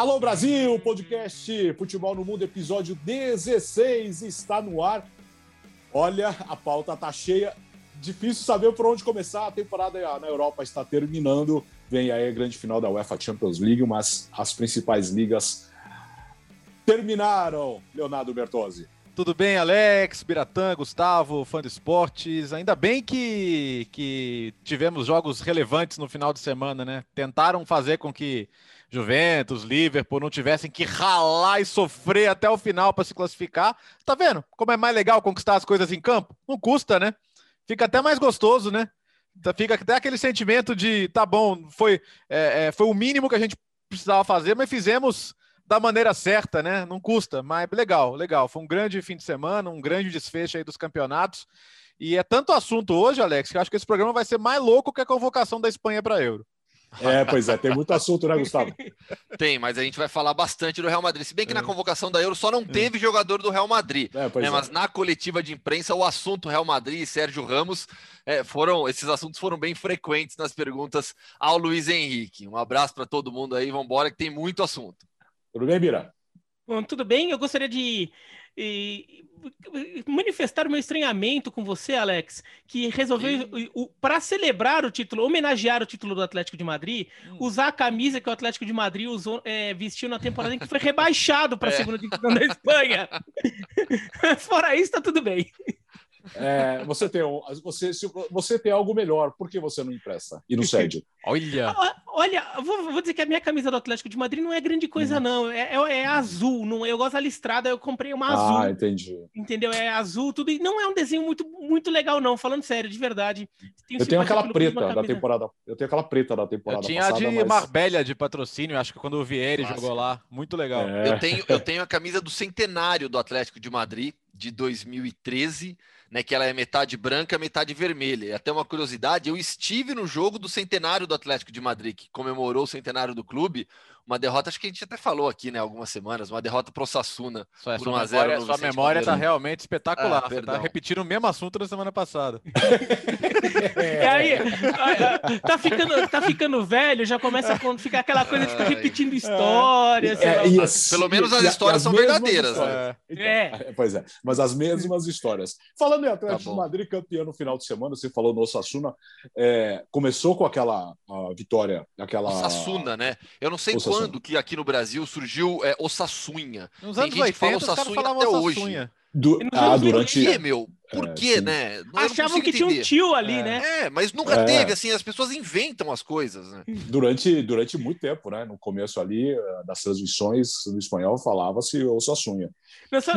Alô Brasil, podcast Futebol no Mundo, episódio 16 está no ar. Olha, a pauta tá cheia. Difícil saber por onde começar. A temporada na Europa está terminando. Vem aí a grande final da UEFA Champions League, mas as principais ligas terminaram. Leonardo Bertozzi. Tudo bem, Alex, Biratã, Gustavo, fã de esportes. Ainda bem que, que tivemos jogos relevantes no final de semana, né? Tentaram fazer com que Juventus, Liverpool não tivessem que ralar e sofrer até o final para se classificar. Tá vendo como é mais legal conquistar as coisas em campo? Não custa, né? Fica até mais gostoso, né? Tá, fica até aquele sentimento de tá bom, foi, é, é, foi o mínimo que a gente precisava fazer, mas fizemos da maneira certa, né? Não custa, mas legal, legal. Foi um grande fim de semana, um grande desfecho aí dos campeonatos. E é tanto assunto hoje, Alex, que eu acho que esse programa vai ser mais louco que a convocação da Espanha para Euro. É, pois é, tem muito assunto, né, Gustavo? Tem, mas a gente vai falar bastante do Real Madrid. Se bem que é. na convocação da Euro só não teve é. jogador do Real Madrid. É, né, mas na coletiva de imprensa, o assunto Real Madrid e Sérgio Ramos é, foram. Esses assuntos foram bem frequentes nas perguntas ao Luiz Henrique. Um abraço para todo mundo aí, vamos embora, que tem muito assunto. Tudo bem, Bira? Bom, tudo bem. Eu gostaria de manifestar o meu estranhamento com você, Alex, que resolveu, para celebrar o título, homenagear o título do Atlético de Madrid, hum. usar a camisa que o Atlético de Madrid usou, é, vestiu na temporada em que foi rebaixado para a é. segunda divisão da Espanha. Fora isso, tá tudo bem. É, você, tem, você, se você tem algo melhor, por que você não empresta e não cede? Olha! Olha, vou, vou, dizer que a minha camisa do Atlético de Madrid não é grande coisa, hum. não. É, é, é, azul. Não, eu gosto da listrada, eu comprei uma azul. Ah, entendi. Entendeu? É azul, tudo. E não é um desenho muito, muito legal, não. Falando sério, de verdade. Tenho eu tenho aquela preta da temporada. Eu tenho aquela preta da temporada. Eu tinha passada, a de mas... Marbella de patrocínio, acho que quando o Vieri jogou lá. Muito legal. É. Eu, tenho, eu tenho a camisa do centenário do Atlético de Madrid, de 2013 né, que ela é metade branca, metade vermelha. E até uma curiosidade, eu estive no jogo do centenário do Atlético de Madrid, que comemorou o centenário do clube, uma derrota, acho que a gente até falou aqui, né, algumas semanas, uma derrota pro Sassuna. Só, por 1 a 0 memória, sua memória tá realmente espetacular. Ah, Você tá repetindo o mesmo assunto da semana passada. é. aí, tá ficando, tá ficando velho, já começa a ficar aquela coisa de ficar repetindo histórias. É, é, pelo menos as histórias são verdadeiras. Né? Então, é. Pois é, mas as mesmas histórias. Falando em Atlético tá de Madrid, campeão no final de semana, você falou no Sassuna, é, começou com aquela vitória, aquela... O Sassuna, né? Eu não sei quando quando que aqui no Brasil surgiu é, Osassunha? Nos Tem gente 80, que fala Osassunha até hoje. Du ah, durante... Por quê, meu? Por é, quê, né? Não, Achavam que tinha um tio ali, é. né? É, mas nunca é. teve, assim, as pessoas inventam as coisas, né? Durante, durante muito tempo, né? No começo ali, eh, das transmissões do espanhol, falava-se Osassunha.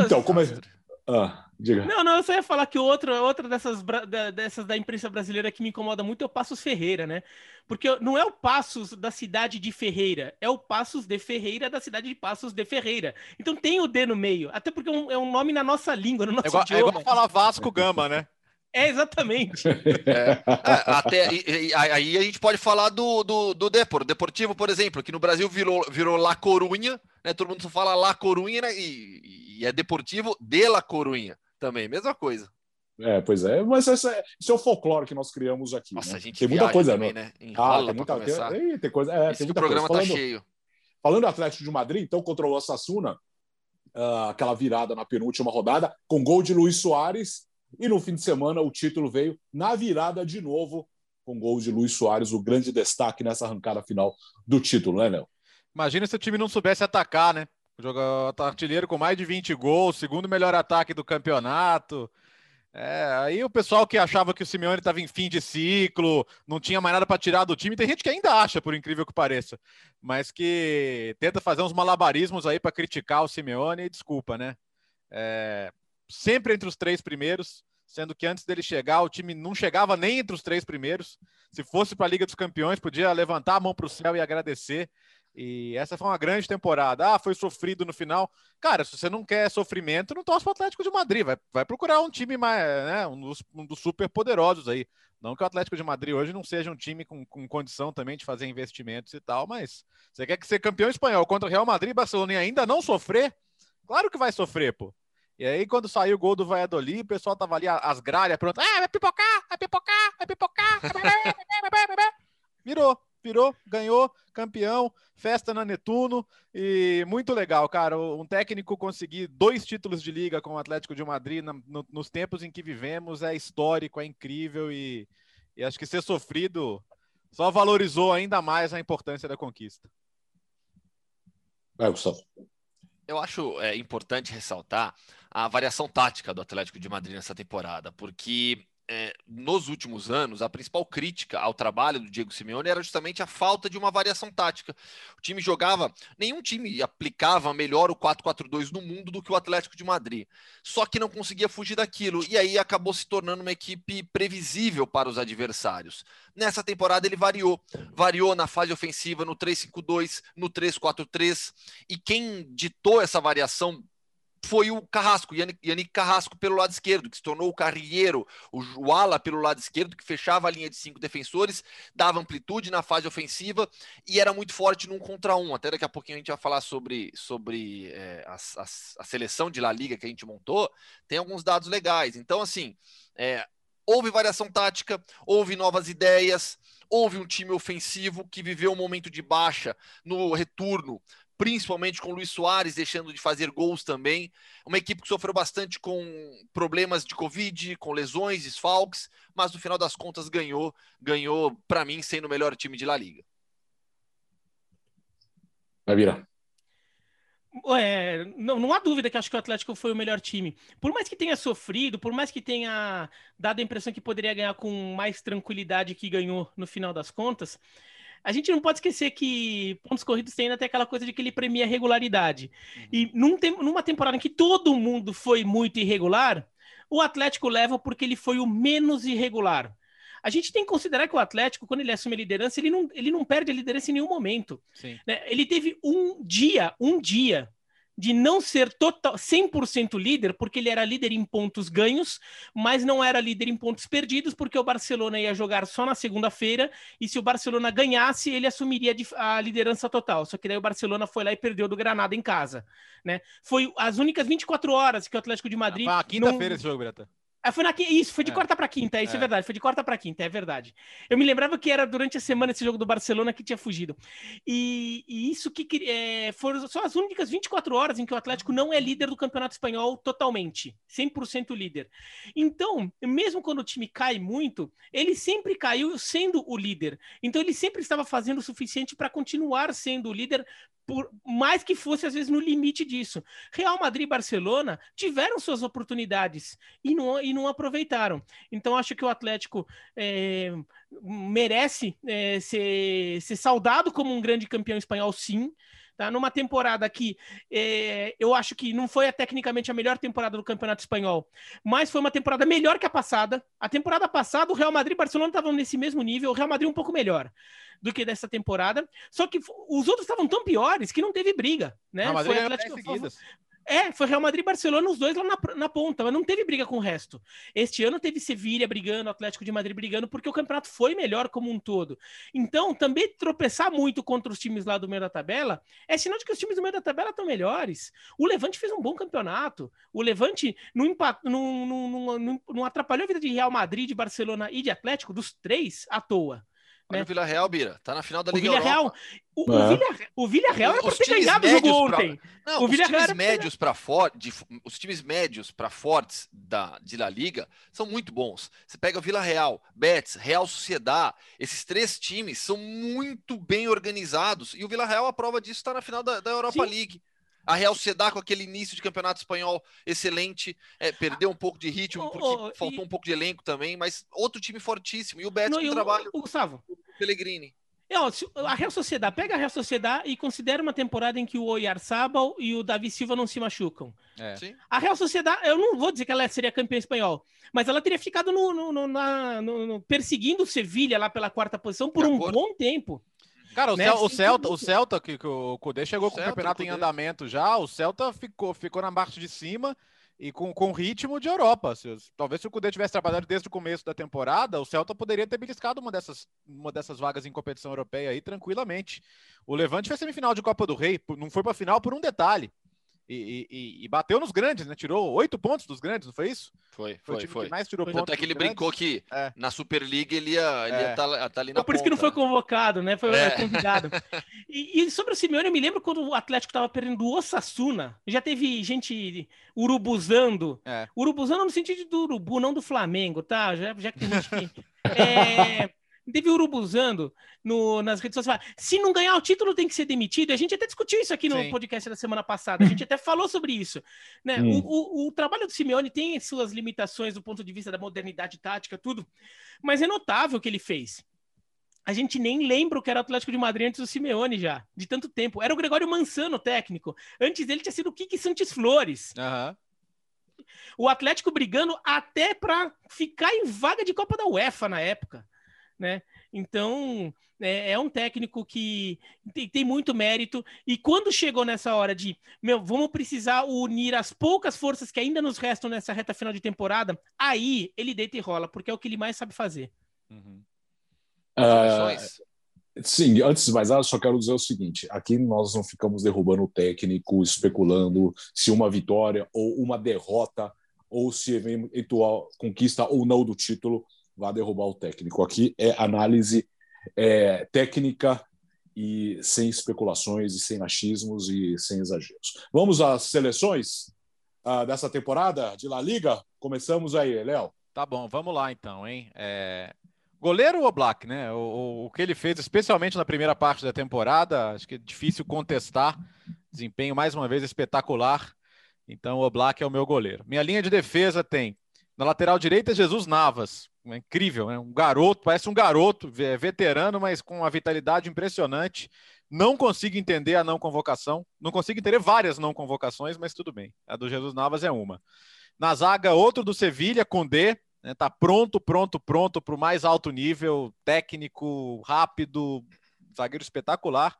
Então, como é... Ah, diga. Não, não, eu só ia falar que outra, outra dessas, dessas da imprensa brasileira que me incomoda muito é o Passos Ferreira, né? Porque não é o Passos da cidade de Ferreira, é o Passos de Ferreira da cidade de Passos de Ferreira. Então tem o D no meio, até porque é um, é um nome na nossa língua, no nosso é igual, idioma. É igual falar Vasco Gama, né? É, exatamente. É, até e, e, aí a gente pode falar do, do, do Depor, Deportivo, por exemplo, que no Brasil virou, virou La Corunha, né? Todo mundo só fala La Corunha né? e, e, é Deportivo de La Corunha também, mesma coisa. É, pois é, mas esse é, esse é o folclore que nós criamos aqui. Nossa, né? a gente tem muita coisa, também, né? Enrola ah, tem muita coisa. Tem, tem coisa. É, tem muita o programa coisa. Tá falando, tá cheio. Falando do Atlético de Madrid, então contra o Osasuna, uh, aquela virada na penúltima rodada, com gol de Luiz Soares e no fim de semana o título veio na virada de novo, com gol de Luiz Soares, o grande destaque nessa arrancada final do título, né, Léo? Imagina se o time não soubesse atacar, né? Jogar artilheiro com mais de 20 gols, segundo melhor ataque do campeonato. É, aí o pessoal que achava que o Simeone estava em fim de ciclo, não tinha mais nada para tirar do time, tem gente que ainda acha, por incrível que pareça, mas que tenta fazer uns malabarismos aí para criticar o Simeone, desculpa, né? É, sempre entre os três primeiros, sendo que antes dele chegar, o time não chegava nem entre os três primeiros. Se fosse para a Liga dos Campeões, podia levantar a mão para o céu e agradecer. E essa foi uma grande temporada. Ah, foi sofrido no final. Cara, se você não quer sofrimento, não torce para o Atlético de Madrid. Vai, vai procurar um time mais, né, um dos, um dos super poderosos aí. Não que o Atlético de Madrid hoje não seja um time com, com condição também de fazer investimentos e tal, mas você quer que ser campeão espanhol contra o Real Madrid e Barcelona e ainda não sofrer? Claro que vai sofrer, pô. E aí, quando saiu o gol do Valladolid, o pessoal tava ali, as gralhas, pronto. Ah, vai pipocar, vai pipocar, vai pipocar. Virou. virou, ganhou, campeão, festa na Netuno e muito legal, cara. Um técnico conseguir dois títulos de liga com o Atlético de Madrid na, no, nos tempos em que vivemos é histórico, é incrível e, e acho que ser sofrido só valorizou ainda mais a importância da conquista. Vai, Gustavo. Eu acho é, importante ressaltar a variação tática do Atlético de Madrid nessa temporada, porque é, nos últimos anos, a principal crítica ao trabalho do Diego Simeone era justamente a falta de uma variação tática. O time jogava, nenhum time aplicava melhor o 4-4-2 no mundo do que o Atlético de Madrid. Só que não conseguia fugir daquilo, e aí acabou se tornando uma equipe previsível para os adversários. Nessa temporada ele variou, variou na fase ofensiva no 3-5-2, no 3-4-3, e quem ditou essa variação foi o Carrasco, Yannick, Yannick Carrasco pelo lado esquerdo, que se tornou o carrilheiro, o, o pelo lado esquerdo, que fechava a linha de cinco defensores, dava amplitude na fase ofensiva e era muito forte num contra um. Até daqui a pouquinho a gente vai falar sobre, sobre é, a, a, a, seleção de La Liga que a gente montou, tem alguns dados legais. Então, assim, é, houve variação tática, houve novas ideias, houve um time ofensivo que viveu um momento de baixa no retorno principalmente com o Luiz Soares deixando de fazer gols também. Uma equipe que sofreu bastante com problemas de Covid, com lesões, desfalques, mas no final das contas ganhou, ganhou para mim sendo o melhor time de La Liga. Vai virar. É, não, não há dúvida que acho que o Atlético foi o melhor time. Por mais que tenha sofrido, por mais que tenha dado a impressão que poderia ganhar com mais tranquilidade que ganhou no final das contas, a gente não pode esquecer que pontos corridos tem ainda tem aquela coisa de que ele premia regularidade. Uhum. E num, numa temporada em que todo mundo foi muito irregular, o Atlético leva porque ele foi o menos irregular. A gente tem que considerar que o Atlético, quando ele assume a liderança, ele não, ele não perde a liderança em nenhum momento. Né? Ele teve um dia, um dia, de não ser total 100% líder, porque ele era líder em pontos ganhos, mas não era líder em pontos perdidos, porque o Barcelona ia jogar só na segunda-feira, e se o Barcelona ganhasse, ele assumiria a liderança total. Só que daí o Barcelona foi lá e perdeu do Granada em casa, né? Foi as únicas 24 horas que o Atlético de Madrid... Ah, quinta-feira não... esse jogo, Beretta. Ah, foi na, isso, foi de é. quarta para quinta, isso é. é. verdade, foi de quarta para quinta, é verdade. Eu me lembrava que era durante a semana esse jogo do Barcelona que tinha fugido. E, e isso que é, foram só as únicas 24 horas em que o Atlético não é líder do Campeonato Espanhol totalmente, 100% líder. Então, mesmo quando o time cai muito, ele sempre caiu sendo o líder. Então, ele sempre estava fazendo o suficiente para continuar sendo o líder, por mais que fosse às vezes no limite disso. Real Madrid e Barcelona tiveram suas oportunidades e não, e não aproveitaram. Então acho que o Atlético é, merece é, ser, ser saudado como um grande campeão espanhol, sim. Tá? Numa temporada que é, eu acho que não foi tecnicamente a melhor temporada do Campeonato Espanhol, mas foi uma temporada melhor que a passada. A temporada passada, o Real Madrid e Barcelona estavam nesse mesmo nível, o Real Madrid um pouco melhor do que dessa temporada. Só que os outros estavam tão piores que não teve briga, né? Real Madrid foi Atlético, é, foi Real Madrid e Barcelona, os dois lá na, na, ponta, mas não teve briga com o resto. Este ano teve Sevilha brigando, Atlético de Madrid brigando, porque o campeonato foi melhor como um todo. Então, também tropeçar muito contra os times lá do meio da tabela é sinal de que os times do meio da tabela estão melhores. O Levante fez um bom campeonato. O Levante não, não, não, não, não atrapalhou a vida de Real Madrid, de Barcelona e de Atlético, dos três, à toa. Olha né? o Vila Real, Bira. Tá na final da Liga o Vila Real, o, é. o, Vila Real era para ter ganhado o jogo ontem. Pra... Não, o os times médios para fortes, os times médios para fortes da de La Liga são muito bons. Você pega o Vila Real, Betis, Real Sociedad, esses três times são muito bem organizados e o Vila Real a prova disso está na final da, da Europa Sim. League. A Real Sociedad com aquele início de campeonato espanhol excelente, é, perdeu um pouco de ritmo porque oh, oh, faltou e... um pouco de elenco também, mas outro time fortíssimo. E o Betis com o trabalho o, Gustavo. Pellegrini. É, ó, a Real Sociedade, pega a Real Sociedade e considera uma temporada em que o Oyarzabal e o Davi Silva não se machucam. É. A Real Sociedade, eu não vou dizer que ela seria campeã espanhol, mas ela teria ficado no, no, no, na, no perseguindo o Sevilha lá pela quarta posição por um bom tempo. Cara, o, né? Cel, o Celta, o Celta que, que o Cudê chegou o com Celta, o campeonato em andamento já, o Celta ficou, ficou na parte de cima e com, com ritmo de Europa. Se, talvez se o Cudê tivesse trabalhado desde o começo da temporada, o Celta poderia ter beliscado uma dessas, uma dessas vagas em competição europeia aí tranquilamente. O Levante foi semifinal de Copa do Rei, não foi para final por um detalhe. E, e, e, bateu nos grandes, né? Tirou oito pontos dos grandes, não foi isso? Foi, foi, foi. foi. mais tirou foi. pontos. Até que ele brincou que é. na Superliga ele ia, ele é. ia tá, tá, ali na Por isso que não foi convocado, né? Foi é. convidado. e, e, sobre o Simeone, eu me lembro quando o Atlético estava perdendo o Osasuna. Já teve gente urubuzando. É. Urubuzando no sentido do urubu, não do Flamengo, tá? Já, já que tem gente que... É, teve urubuzando no, nas redes sociais. Se não ganhar o título, tem que ser demitido. A gente até discutiu isso aqui no Sim. podcast da semana passada. A gente até falou sobre isso. Né? Hum. O, o, o, trabalho do Simeone tem suas limitações do ponto de vista da modernidade tática, tudo. Mas é notável o que ele fez. A gente nem lembra o que era o Atlético de Madrid antes do Simeone já, de tanto tempo. Era o Gregório Mansano técnico. Antes dele tinha sido o Kiki Santos Flores. Uhum. O Atlético brigando até para ficar em vaga de Copa da UEFA na época né? Então, é, é, um técnico que tem, tem, muito mérito. E quando chegou nessa hora de, meu, vamos precisar unir as poucas forças que ainda nos restam nessa reta final de temporada, aí ele deita e rola, porque é o que ele mais sabe fazer. Uhum. Uh, sim, antes de mais nada, só quero dizer o seguinte: aqui nós não ficamos derrubando o técnico, especulando se uma vitória ou uma derrota, ou se eventual conquista ou não do título vá derrubar o técnico. Aqui é análise é, técnica e sem especulações e sem achismos e sem exageros. Vamos às seleções uh, dessa temporada de La Liga. Começamos aí, Léo. Tá bom, vamos lá então, hein? É... Goleiro ou Black, né? O, o, que ele fez, especialmente na primeira parte da temporada, acho que é difícil contestar. Desempenho mais uma vez espetacular. Então, o Black é o meu goleiro. Minha linha de defesa tem na lateral direita Jesus Navas, é incrível, né? Um garoto, parece um garoto, veterano, mas com uma vitalidade impressionante. Não consigo entender a não convocação. Não consigo entender várias não convocações, mas tudo bem. A do Jesus Navas é uma. Na zaga, outro do Sevilha, com D. Né? Tá pronto, pronto, pronto para o mais alto nível, técnico, rápido, zagueiro espetacular.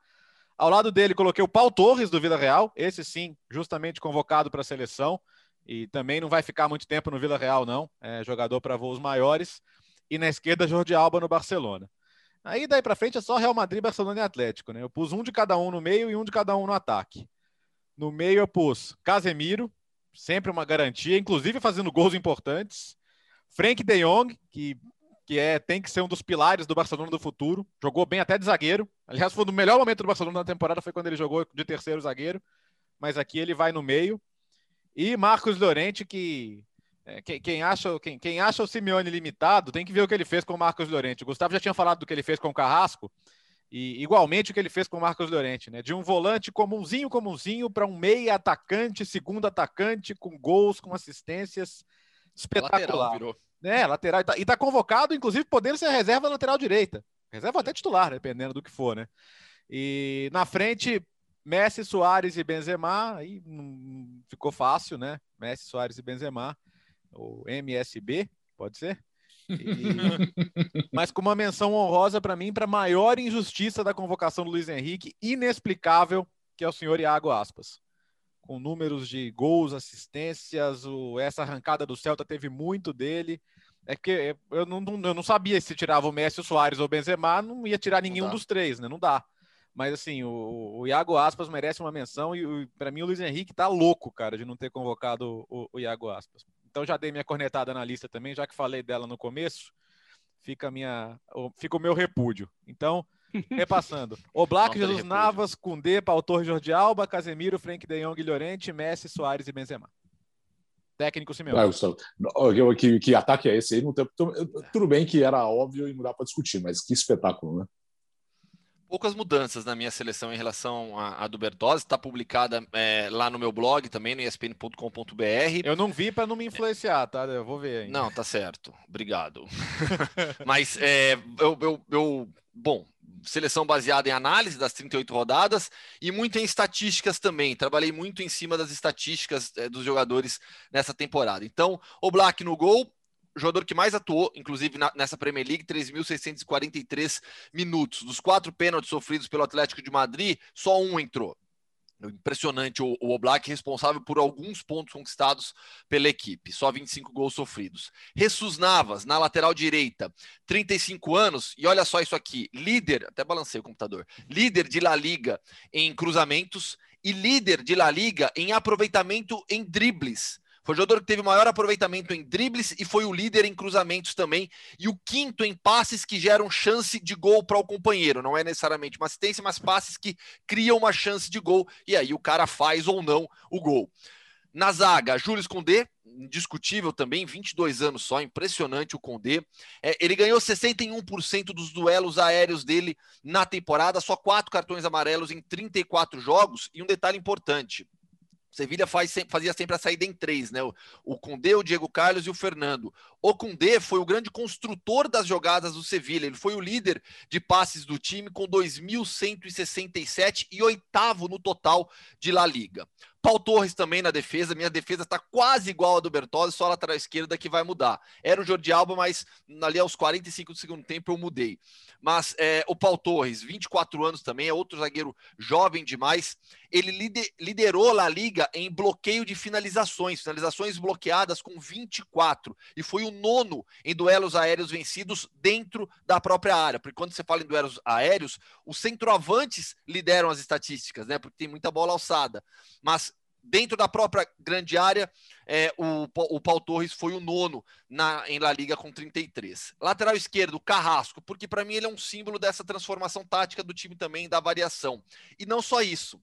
Ao lado dele, coloquei o Paulo Torres, do Vila Real. Esse sim, justamente convocado para a seleção e também não vai ficar muito tempo no Vila Real, não. É jogador para voos maiores. E na esquerda, Jordi Alba no Barcelona. Aí daí para frente é só Real Madrid, Barcelona e Atlético, né? Eu pus um de cada um no meio e um de cada um no ataque. No meio eu pus Casemiro, sempre uma garantia, inclusive fazendo gols importantes. Frank De Jong, que, que é, tem que ser um dos pilares do Barcelona do futuro. Jogou bem até de zagueiro. Aliás, foi o melhor momento do Barcelona na temporada, foi quando ele jogou de terceiro zagueiro. Mas aqui ele vai no meio. E Marcos Llorente, que é, quem, quem, acha, quem, quem, acha o Simeone limitado, tem que ver o que ele fez com o Marcos Llorente. O Gustavo já tinha falado do que ele fez com o Carrasco, e igualmente o que ele fez com o Marcos Llorente, né? De um volante comunzinho, comunzinho, para um meia atacante, segundo atacante, com gols, com assistências. Espetacular. Lateral É, lateral. E tá, e tá convocado, inclusive, podendo ser reserva lateral direita. Reserva até titular, dependendo do que for, né? E na frente, Messi, Soares e Benzema, aí ficou fácil, né? Messi, Soares e Benzema, o MSB, pode ser? E... Mas com uma menção honrosa para mim, para a maior injustiça da convocação do Luiz Henrique, inexplicável, que é o senhor Iago Aspas. Com números de gols, assistências, o... essa arrancada do Celta teve muito dele. É que eu não, eu não sabia se tirava o Messi, o Soares ou o Benzema, não ia tirar nenhum dos três, né? Não dá. Mas assim, o, o Iago Aspas merece uma menção e para mim o Luiz Henrique tá louco, cara, de não ter convocado o, o Iago Aspas. Então já dei minha cornetada na lista também, já que falei dela no começo, fica minha, fica o meu repúdio. Então, repassando. O Black, Jesus Navas, Cundê, Pautor, Jordi Alba, Casemiro, Frank De Jong, Llorente, Messi, Soares e Benzema. Técnico Simeone. Ah, Gustavo, que, que ataque é esse aí? Não tem, tudo bem que era óbvio e não dá para discutir, mas que espetáculo, né? Poucas mudanças na minha seleção em relação à, do Bertozzi. Está publicada é, lá no meu blog também, no espn.com.br. Eu não vi para não me influenciar, tá? Eu vou ver. Não, tá certo. Obrigado. Mas é, eu, eu, eu, bom, seleção baseada em análise das 38 rodadas e muito em estatísticas também. Trabalhei muito em cima das estatísticas é, dos jogadores nessa temporada. Então, o Black no gol, jogador que mais atuou, inclusive na, nessa Premier League, 3.643 minutos. Dos quatro pênaltis sofridos pelo Atlético de Madrid, só um entrou. Impressionante o, o Oblak, responsável por alguns pontos conquistados pela equipe, só 25 gols sofridos. Jesus Navas, na lateral direita, 35 anos, e olha só isso aqui: líder, até balancei o computador, líder de La Liga em cruzamentos e líder de La Liga em aproveitamento em dribles. Foi o jogador que teve maior aproveitamento em dribles e foi o líder em cruzamentos também. E o quinto em passes que geram chance de gol para o companheiro. Não é necessariamente uma assistência, mas passes que criam uma chance de gol. E aí o cara faz ou não o gol. Na zaga, Júlio Condé, indiscutível também, 22 anos só, impressionante o Condé. É, ele ganhou 61% dos duelos aéreos dele na temporada, só quatro cartões amarelos em 34 jogos. E um detalhe importante: Sevilha faz, fazia sempre a saída em três, né? O, o Condé, o Diego Carlos e o Fernando. O Condé foi o grande construtor das jogadas do Sevilha. Ele foi o líder de passes do time com 2.167 e oitavo no total de La Liga. Paul Torres também na defesa. Minha defesa está quase igual a do Bertozzi, só a lateral esquerda que vai mudar. Era o Jordi Alba, mas ali aos 45 do segundo tempo eu mudei. Mas é, o Paul Torres, 24 anos também, é outro zagueiro jovem demais. Ele liderou a Liga em bloqueio de finalizações, finalizações bloqueadas com 24. E foi o nono em duelos aéreos vencidos dentro da própria área. Porque quando você fala em duelos aéreos, os centroavantes lideram as estatísticas, né? Porque tem muita bola alçada. Mas dentro da própria grande área, é, o, o Paul Torres foi o nono na, em La Liga com 33. Lateral esquerdo, Carrasco, porque para mim ele é um símbolo dessa transformação tática do time também, da variação. E não só isso.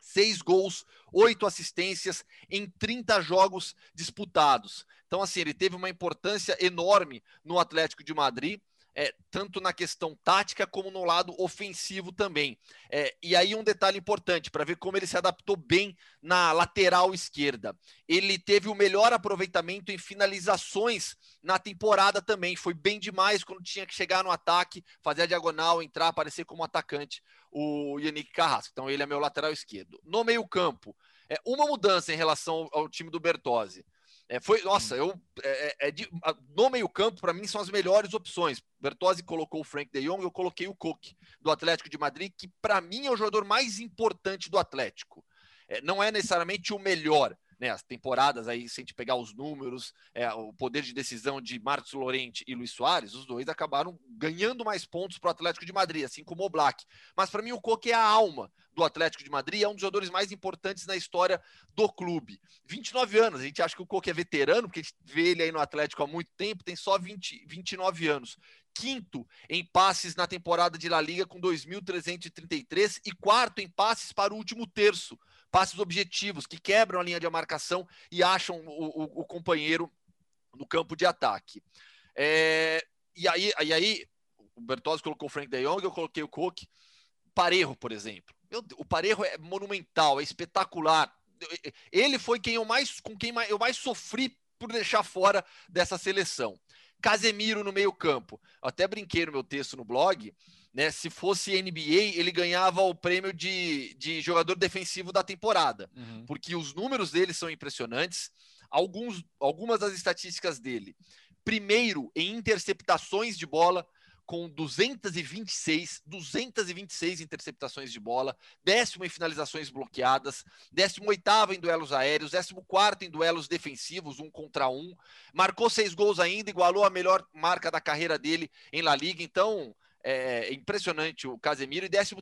Seis gols, oito assistências em 30 jogos disputados. Então, assim, ele teve uma importância enorme no Atlético de Madrid é, tanto na questão tática como no lado ofensivo também. É, e aí um detalhe importante para ver como ele se adaptou bem na lateral esquerda. Ele teve o melhor aproveitamento em finalizações na temporada também. Foi bem demais quando tinha que chegar no ataque, fazer a diagonal, entrar, aparecer como atacante o Yannick Carrasco. Então ele é meu lateral esquerdo. No meio campo, é uma mudança em relação ao time do Bertozzi. É, foi, nossa, eu é, é, é de, no meio-campo, para mim, são as melhores opções. Bertozzi colocou o Frank de Jong, eu coloquei o Cook do Atlético de Madrid, que para mim é o jogador mais importante do Atlético. É, não é necessariamente o melhor, né, as temporadas aí, se a gente pegar os números, é, o poder de decisão de Marcos Lorente e Luiz Soares, os dois acabaram ganhando mais pontos para o Atlético de Madrid, assim como o Black. Mas para mim o Coque é a alma do Atlético de Madrid, é um dos jogadores mais importantes na história do clube. 29 anos, a gente acha que o Coque é veterano, porque a gente vê ele aí no Atlético há muito tempo, tem só 20, 29 anos quinto em passes na temporada de La Liga com 2.333 e quarto em passes para o último terço, passes objetivos que quebram a linha de marcação e acham o, o, o companheiro no campo de ataque. É, e, aí, e aí, o Bertozzi colocou o Frank de Jong, eu coloquei o Cook. Parejo, por exemplo. Meu, o Parejo é monumental, é espetacular. Ele foi quem eu mais, com quem eu mais sofri por deixar fora dessa seleção. Casemiro no meio-campo. Até brinquei no meu texto no blog né? Se fosse NBA, ele ganhava o prêmio de, de jogador defensivo da temporada, uhum. porque os números dele são impressionantes. Alguns, algumas das estatísticas dele. Primeiro em interceptações de bola, com 226, 226 interceptações de bola, décimo em finalizações bloqueadas, décimo oitavo em duelos aéreos, décimo quarto em duelos defensivos, um contra um, marcou seis gols ainda, igualou a melhor marca da carreira dele em La Liga, então é, é, impressionante o Casemiro, e 13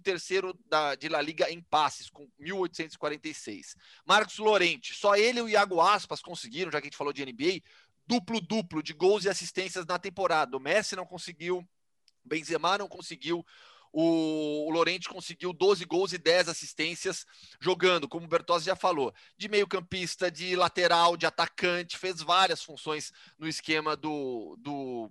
da, de La Liga em passes, com 1.846. Marcos Lorente, só ele e o Iago Aspas conseguiram, já que a gente falou de NBA, duplo-duplo de gols e assistências na temporada. O Messi não conseguiu, Benzema não conseguiu, o, o Lorente conseguiu 12 gols e 10 assistências jogando, como o Bertozzi já falou, de meio-campista, de lateral, de atacante, fez várias funções no esquema do, do,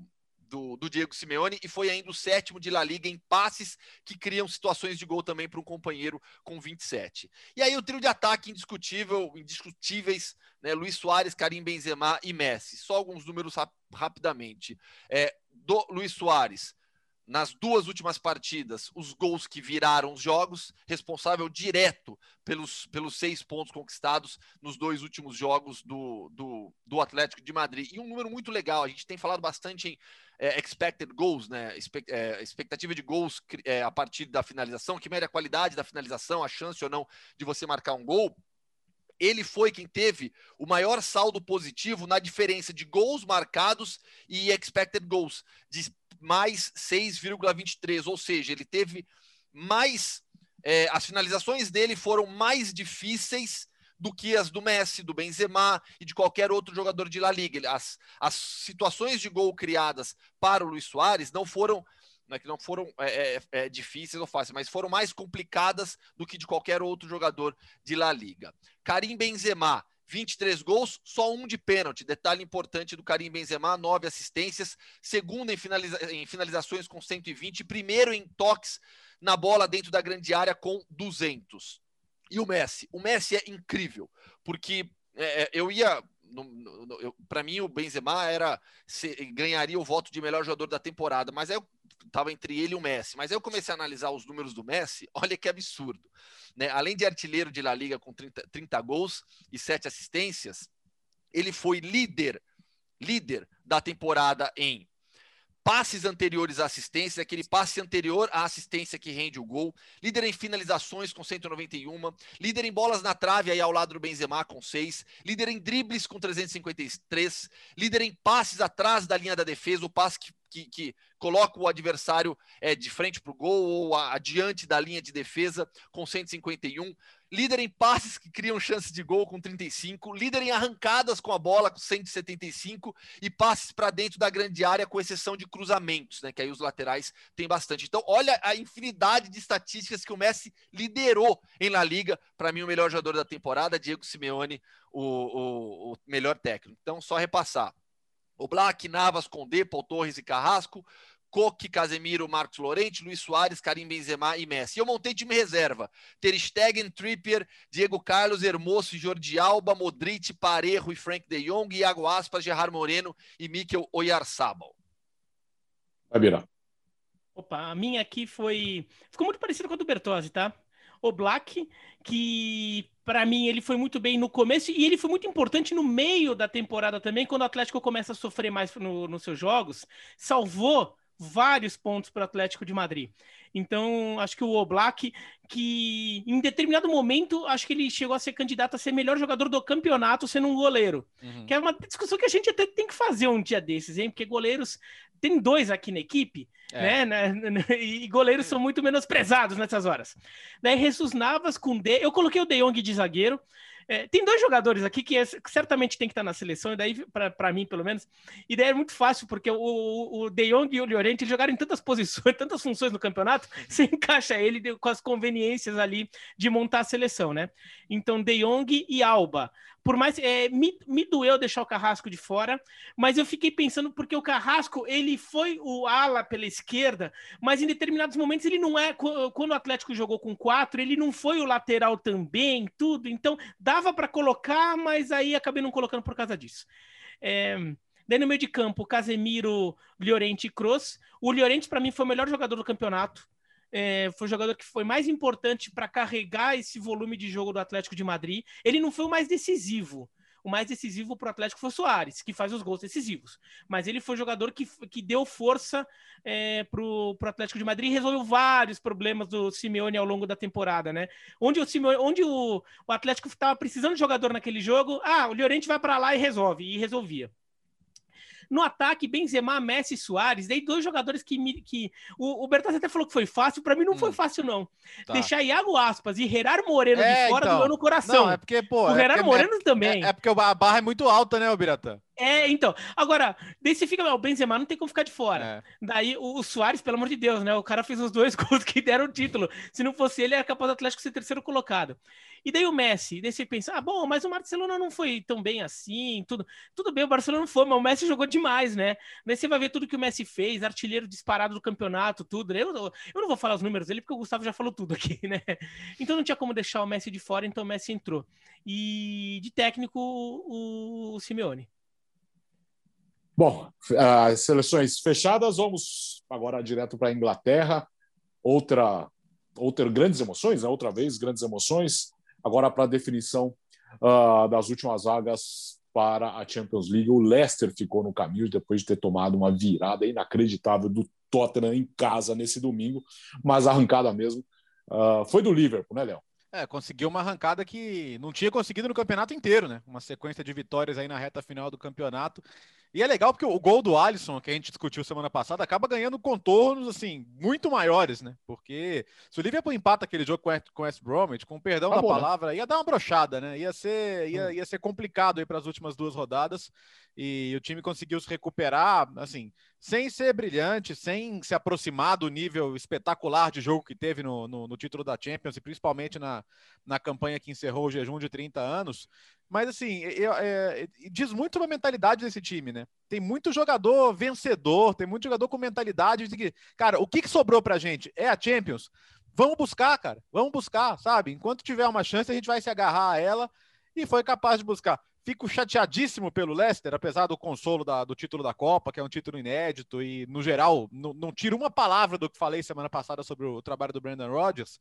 do, do, Diego Simeone e foi ainda o sétimo de La Liga em passes que criam situações de gol também para um companheiro com 27. E aí o trio de ataque indiscutível, indiscutíveis, né? Luiz Soares, Karim Benzema e Messi. Só alguns números rap rapidamente. É, do Luiz Soares, nas duas últimas partidas, os gols que viraram os jogos, responsável direto pelos, pelos seis pontos conquistados nos dois últimos jogos do, do, do Atlético de Madrid. E um número muito legal, a gente tem falado bastante em é, expected goals, né? É, expectativa de gols é, a partir da finalização, que mede a qualidade da finalização, a chance ou não de você marcar um gol ele foi quem teve o maior saldo positivo na diferença de gols marcados e expected goals, de mais 6,23, ou seja, ele teve mais é, as finalizações dele foram mais difíceis do que as do Messi, do Benzema e de qualquer outro jogador de La Liga. As, as situações de gol criadas para o Luiz Soares não foram não é que não foram é, é, é, difíceis ou fáceis, mas foram mais complicadas do que de qualquer outro jogador de La Liga. Karim Benzema, 23 gols, só um de pênalti. Detalhe importante do Karim Benzema, nove assistências, segundo em, finaliza em finalizações com 120, primeiro em toques na bola dentro da grande área com 200. E o Messi? O Messi é incrível, porque é, é eu ia para mim o Benzema era se, ganharia o voto de melhor jogador da temporada, mas aí eu estava entre ele e o Messi. Mas aí eu comecei a analisar os números do Messi, olha que absurdo. Né? Além de artilheiro de La Liga com 30, 30 gols e 7 assistências, ele foi líder, líder da temporada em passes anteriores à assistência, aquele passe anterior à assistência que rende o gol, líder em finalizações com 191, líder em bolas na trave aí ao lado do Benzema com 6, líder em dribles com 353, líder em passes atrás da linha da defesa, o passe que que, que coloca o adversário é, de frente para o gol ou adiante da linha de defesa com 151, líder em passes que criam chances de gol com 35, líder em arrancadas com a bola com 175 e passes para dentro da grande área, com exceção de cruzamentos, né? Que aí os laterais têm bastante. Então, olha a infinidade de estatísticas que o Messi liderou em La Liga. Para mim, o melhor jogador da temporada, Diego Simeone, o, o, o melhor técnico. Então, só repassar. O Black, Navas, Condé, Paul Torres e Carrasco, Coque, Casemiro, Marcos Lorente, Luiz Soares, Karim Benzema e Messi. Eu montei time reserva. Ter Stegen, Trippier, Diego Carlos, Hermoso, Jordi Alba, Modric, Parejo e Frank de Jong, Iago Aspas, Gerard Moreno e Mikel Oyarzabal. Vai virar. Opa, a minha aqui foi... Ficou muito parecida com a do Bertozzi, tá? O Black, que para mim ele foi muito bem no começo e ele foi muito importante no meio da temporada também, quando o Atlético começa a sofrer mais no, nos seus jogos, salvou vários pontos para o Atlético de Madrid. Então, acho que o Oblak, que em determinado momento, acho que ele chegou a ser candidato a ser melhor jogador do campeonato sendo um goleiro. Uhum. Que é uma discussão que a gente até tem que fazer um dia desses, hein? Porque goleiros, tem dois aqui na equipe, é. né? E goleiros são muito menosprezados nessas horas. Daí, Jesus Navas com D. Eu coloquei o De Jong de zagueiro. É, tem dois jogadores aqui que, é, que, certamente tem que estar na seleção, e daí, para mim, pelo menos, e daí é muito fácil, porque o, o De Jong e o Llorente jogaram em tantas posições, tantas funções no campeonato, você encaixa ele com as conveniências ali de montar a seleção, né? Então, De Jong e Alba por mais é, me, me doeu deixar o Carrasco de fora, mas eu fiquei pensando porque o Carrasco ele foi o ala pela esquerda, mas em determinados momentos ele não é quando o Atlético jogou com quatro, ele não foi o lateral também, tudo. Então dava para colocar, mas aí acabei não colocando por causa disso. É, Daí no meio de campo, Casemiro, Llorente e Kroos. O Llorente, para mim, foi o melhor jogador do campeonato é, foi o jogador que foi mais importante para carregar esse volume de jogo do Atlético de Madrid. Ele não foi o mais decisivo. O mais decisivo para o Atlético foi o Soares, que faz os gols decisivos. Mas ele foi o jogador que, que deu força é, para o Atlético de Madrid e resolveu vários problemas do Simeone ao longo da temporada, né? Onde o, Simeone, onde o, o Atlético estava precisando de jogador naquele jogo, ah, o Llorente vai para lá e resolve, e resolvia. No ataque, Benzema, Messi e Soares, daí dois jogadores que. Me, que o, o Bertazzi até falou que foi fácil, para mim não hum. foi fácil, não. Tá. Deixar Iago Aspas e Gerard Moreno é, de fora então. doeu no coração. Não, é porque, pô. O é Moreno é, também. É, é, porque a barra é muito alta, né, Biratã? É, então. Agora, daí você fica, o Benzema não tem como ficar de fora. É. Daí o, o Soares, pelo amor de Deus, né? O cara fez os dois gols que deram o título. Se não fosse ele, era capaz do Atlético ser terceiro colocado. E daí o Messi, daí você pensa, ah, bom, mas o Barcelona não foi tão bem assim, tudo. Tudo bem, o Barcelona não foi, mas o Messi jogou demais, né? Daí você vai ver tudo que o Messi fez, artilheiro disparado do campeonato, tudo. Eu, eu não vou falar os números dele, porque o Gustavo já falou tudo aqui, né? Então não tinha como deixar o Messi de fora, então o Messi entrou. E de técnico, o, o Simeone. Bom, as seleções fechadas, vamos agora direto para a Inglaterra. Outra, outra grandes emoções, né? outra vez grandes emoções. Agora para a definição uh, das últimas vagas para a Champions League, o Leicester ficou no caminho depois de ter tomado uma virada inacreditável do Tottenham em casa nesse domingo, mas arrancada mesmo uh, foi do Liverpool, né, Léo? É, conseguiu uma arrancada que não tinha conseguido no campeonato inteiro, né? Uma sequência de vitórias aí na reta final do campeonato. E é legal porque o gol do Alisson, que a gente discutiu semana passada, acaba ganhando contornos, assim, muito maiores, né? Porque se o Liverpool empata aquele jogo com o West Bromwich, com perdão da né? palavra, ia dar uma brochada, né? Ia ser, ia, hum. ia ser complicado aí para as últimas duas rodadas. E o time conseguiu se recuperar, assim, sem ser brilhante, sem se aproximar do nível espetacular de jogo que teve no, no, no título da Champions, e principalmente na, na campanha que encerrou o jejum de 30 anos. Mas, assim, é, diz muito sobre a mentalidade desse time, né? Tem muito jogador vencedor, tem muito jogador com mentalidade de que, cara, o que, que sobrou pra gente? É a Champions? Vamos buscar, cara. Vamos buscar, sabe? Enquanto tiver uma chance, a gente vai se agarrar a ela e foi capaz de buscar. Fico chateadíssimo pelo Leicester, apesar do consolo da, do título da Copa, que é um título inédito, e, no geral, não, não tiro uma palavra do que falei semana passada sobre o trabalho do Brandon Rodgers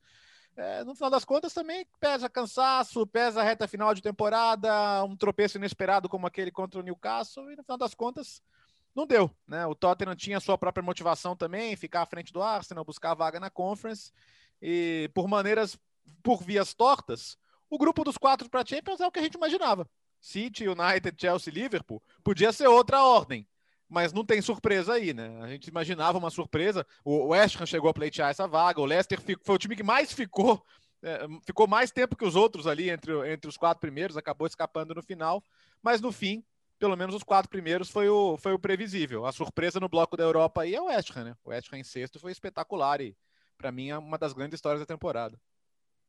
é, no final das contas também pesa cansaço, pesa reta final de temporada, um tropeço inesperado como aquele contra o Newcastle, e no final das contas não deu, né? O Tottenham tinha sua própria motivação também, ficar à frente do Arsenal, buscar a vaga na Conference, e por maneiras, por vias tortas, o grupo dos quatro para Champions é o que a gente imaginava. City, United, Chelsea, Liverpool, podia ser outra ordem, mas não tem surpresa aí, né? A gente imaginava uma surpresa. O West Ham chegou a pleitear essa vaga, o Leicester foi o time que mais ficou, é, ficou mais tempo que os outros ali entre, entre os quatro primeiros, acabou escapando no final, mas no fim, pelo menos os quatro primeiros foi o, foi o previsível. A surpresa no bloco da Europa aí é o West Ham, né? O West Ham em sexto foi espetacular e para mim é uma das grandes histórias da temporada.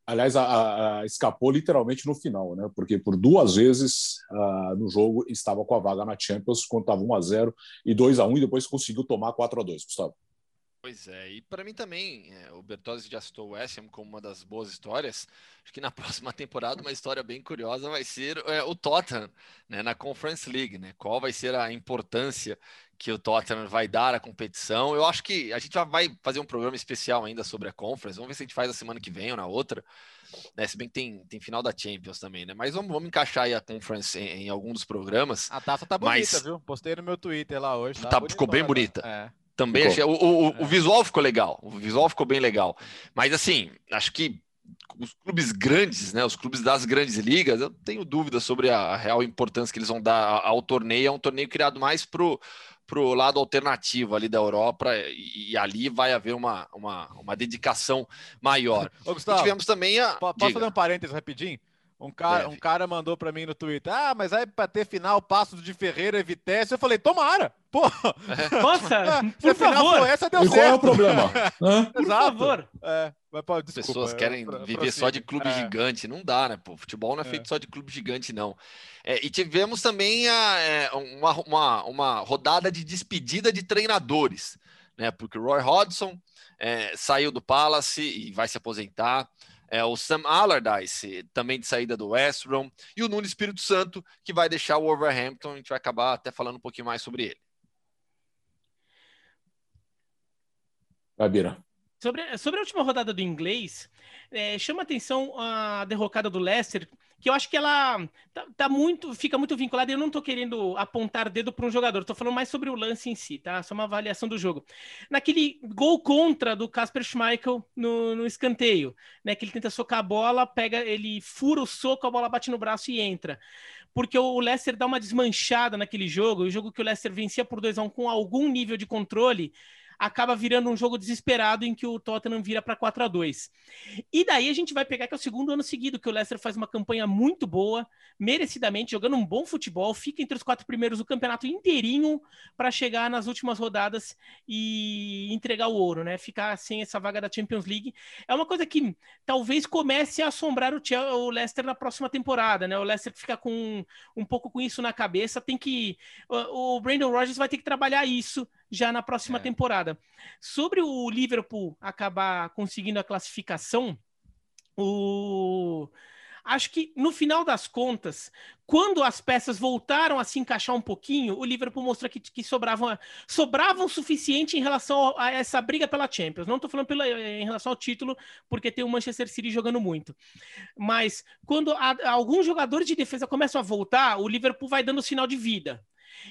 Aliás, a, a, escapou literalmente no final, né? Porque por duas vezes uh, no jogo estava com a vaga na Champions, quando estava 1 a 0 e 2 a 1 e depois conseguiu tomar 4 a 2 Gustavo. Pois é, e para mim também, é, o Bertozzi já citou o West Ham como uma das boas histórias. Acho que na próxima temporada uma história bem curiosa vai ser é, o Tottenham né, na Conference League, né? Qual vai ser a importância que o Tottenham vai dar à competição? Eu acho que a gente já vai fazer um programa especial ainda sobre a Conference. Vamos ver se a gente faz a semana que vem ou na outra. Né? Se bem que tem, tem final da Champions também, né? Mas vamos, vamos encaixar aí a Conference em, em algum dos programas. A taça tá bonita, mas... viu? Postei no meu Twitter lá hoje. Tá, tá ficou bem bonita. É. Também achei, o, o, o, visual ficou legal, o visual ficou bem legal. Mas assim, acho que os clubes grandes, né, os clubes das grandes ligas, eu tenho dúvidas sobre a, a real importância que eles vão dar ao torneio. É um torneio criado mais pro para o lado alternativo ali da Europa e, e, ali vai haver uma, uma, uma dedicação maior. Ô, Gustavo, e tivemos também a. Posso Diga. fazer um parênteses rapidinho? Um cara, um cara mandou para mim no Twitter: Ah, mas aí para ter final, Passos de Ferreira e Vitesse. Eu falei: Tomara! Pô! É. Nossa, por favor! essa deu e certo. qual é o problema? por favor! É, mas, pô, desculpa, Pessoas querem pra, viver pra só de clube é. gigante. Não dá, né? Pô, futebol não é, é. feito só de clube gigante, não. É, e tivemos também a, é, uma, uma, uma rodada de despedida de treinadores, né? Porque o Roy Hodgson saiu do Palace e vai se aposentar é, o Sam Allardyce, também de saída do West Brom, e o Nuno Espírito Santo, que vai deixar o Wolverhampton. A gente vai acabar até falando um pouquinho mais sobre ele. Gabira. Sobre, sobre a última rodada do inglês, é, chama atenção a derrocada do Leicester, que eu acho que ela tá, tá muito, fica muito vinculada. Eu não estou querendo apontar dedo para um jogador, estou falando mais sobre o lance em si, tá? Só uma avaliação do jogo. Naquele gol contra do Casper Schmeichel no, no escanteio, né? Que ele tenta socar a bola, pega, ele fura o soco, a bola bate no braço e entra. Porque o Leicester dá uma desmanchada naquele jogo, o jogo que o Leicester vencia por 2 a 1 um, com algum nível de controle acaba virando um jogo desesperado em que o Tottenham vira para 4 a 2 E daí a gente vai pegar que é o segundo ano seguido que o Leicester faz uma campanha muito boa, merecidamente, jogando um bom futebol, fica entre os quatro primeiros do campeonato inteirinho para chegar nas últimas rodadas e entregar o ouro, né? Ficar sem essa vaga da Champions League. É uma coisa que talvez comece a assombrar o, Leicester na próxima temporada, né? O Leicester fica com um pouco com isso na cabeça, tem que o, Brandon Rodgers vai ter que trabalhar isso já na próxima é. temporada. Sobre o Liverpool acabar conseguindo a classificação, o acho que no final das contas, quando as peças voltaram a se encaixar um pouquinho, o Liverpool mostrou que, que sobravam, sobravam o suficiente em relação a essa briga pela Champions. Não estou falando pela, em relação ao título, porque tem o Manchester City jogando muito. Mas quando a, alguns jogadores de defesa começam a voltar, o Liverpool vai dando sinal de vida.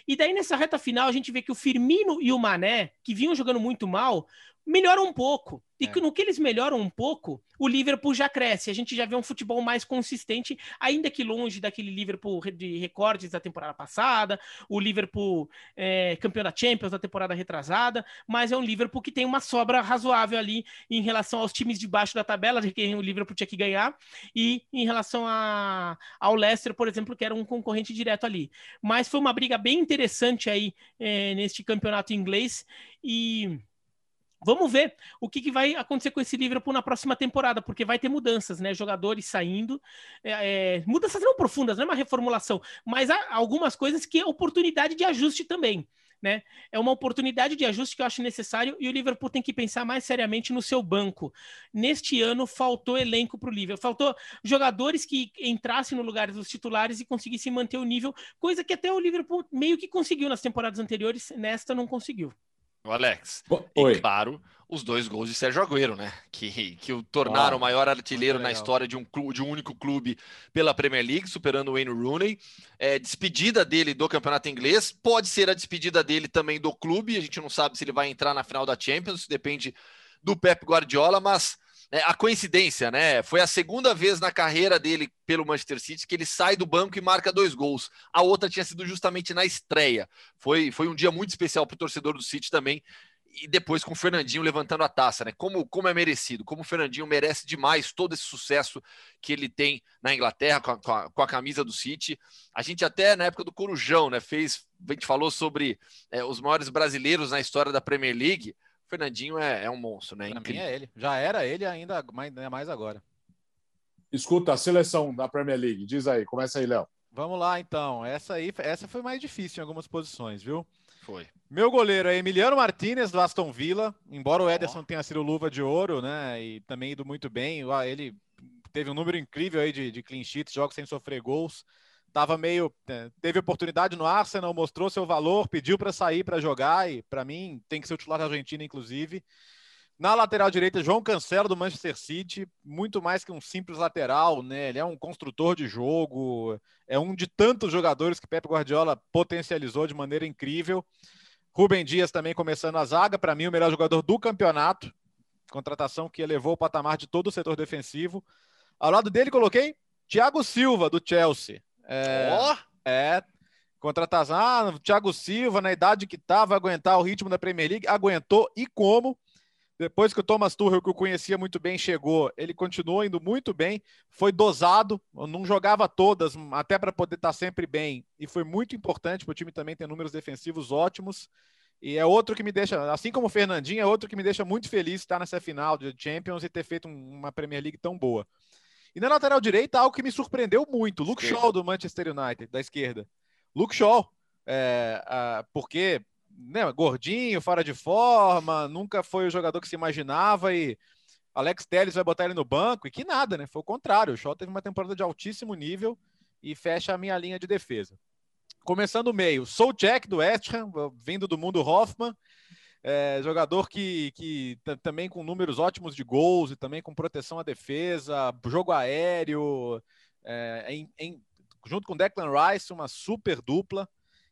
E daí, nessa reta final, a gente vê que o Firmino e o Mané, que vinham jogando muito mal, melhora um pouco. E é. no que eles melhoram um pouco, o Liverpool já cresce. A gente já vê um futebol mais consistente, ainda que longe daquele Liverpool de recordes da temporada passada, o Liverpool é, campeão da Champions da temporada retrasada, mas é um Liverpool que tem uma sobra razoável ali em relação aos times de baixo da tabela, de quem o Liverpool tinha que ganhar, e em relação a, ao Leicester, por exemplo, que era um concorrente direto ali. Mas foi uma briga bem interessante aí é, neste campeonato inglês e Vamos ver o que, que, vai acontecer com esse Liverpool na próxima temporada, porque vai ter mudanças, né? Jogadores saindo, é, é, mudanças não profundas, não é uma reformulação, mas há algumas coisas que é oportunidade de ajuste também. Né? É uma oportunidade de ajuste que eu acho necessário e o Liverpool tem que pensar mais seriamente no seu banco. Neste ano faltou elenco para o Liverpool, faltou jogadores que entrassem no lugar dos titulares e conseguissem manter o nível, coisa que até o Liverpool meio que conseguiu nas temporadas anteriores, nesta não conseguiu. O Alex. Oi. E claro, os dois gols de Sérgio Agüero, né? Que, que o tornaram o maior artilheiro na história de um, clube, de um único clube pela Premier League, superando o Wayne Rooney. É, despedida dele do campeonato inglês. Pode ser a despedida dele também do clube. A gente não sabe se ele vai entrar na final da Champions, depende do Pep Guardiola, mas a coincidência, né? Foi a segunda vez na carreira dele pelo Manchester City que ele sai do banco e marca dois gols. A outra tinha sido justamente na estreia. Foi, foi um dia muito especial para o torcedor do City também. E depois com o Fernandinho levantando a taça, né? Como, como é merecido, como o Fernandinho merece demais todo esse sucesso que ele tem na Inglaterra com a, com a, com a camisa do City. A gente até na época do Corujão, né? Fez, a gente falou sobre é, os maiores brasileiros na história da Premier League. O Fernandinho é, é um monstro, né? Pra mim é ele. Já era ele ainda mais, mais agora. Escuta, a seleção da Premier League. Diz aí, começa aí, Léo. Vamos lá, então. Essa aí, essa foi mais difícil em algumas posições, viu? Foi. Meu goleiro é Emiliano Martinez, do Aston Villa. Embora o Ederson oh. tenha sido luva de ouro, né? E também ido muito bem. Ele teve um número incrível aí de, de clean sheets, jogos sem sofrer gols estava meio é, teve oportunidade no Arsenal, mostrou seu valor, pediu para sair para jogar e para mim tem que ser o titular da Argentina inclusive. Na lateral direita, João Cancelo do Manchester City, muito mais que um simples lateral, né? Ele é um construtor de jogo, é um de tantos jogadores que Pep Guardiola potencializou de maneira incrível. Rubem Dias também começando a zaga, para mim o melhor jogador do campeonato, contratação que elevou o patamar de todo o setor defensivo. Ao lado dele coloquei Thiago Silva do Chelsea, é, oh. é contratação. Ah, Thiago Silva, na idade que tá, vai aguentar o ritmo da Premier League. Aguentou e como? Depois que o Thomas Tuchel, que eu conhecia muito bem, chegou, ele continuou indo muito bem, foi dosado, não jogava todas, até para poder estar tá sempre bem, e foi muito importante para o time também ter números defensivos ótimos. E é outro que me deixa, assim como o Fernandinho, é outro que me deixa muito feliz estar nessa final de Champions e ter feito uma Premier League tão boa. E na lateral direita, algo que me surpreendeu muito: Luke esquerda. Shaw do Manchester United, da esquerda. Luke Shaw, é, porque né, gordinho, fora de forma, nunca foi o jogador que se imaginava e Alex Telles vai botar ele no banco e que nada, né? Foi o contrário. O Shaw teve uma temporada de altíssimo nível e fecha a minha linha de defesa. Começando o meio, Sou Jack do West Ham, vindo do mundo Hoffman. É, jogador que, que também com números ótimos de gols e também com proteção à defesa, jogo aéreo, é, em, em, junto com Declan Rice, uma super dupla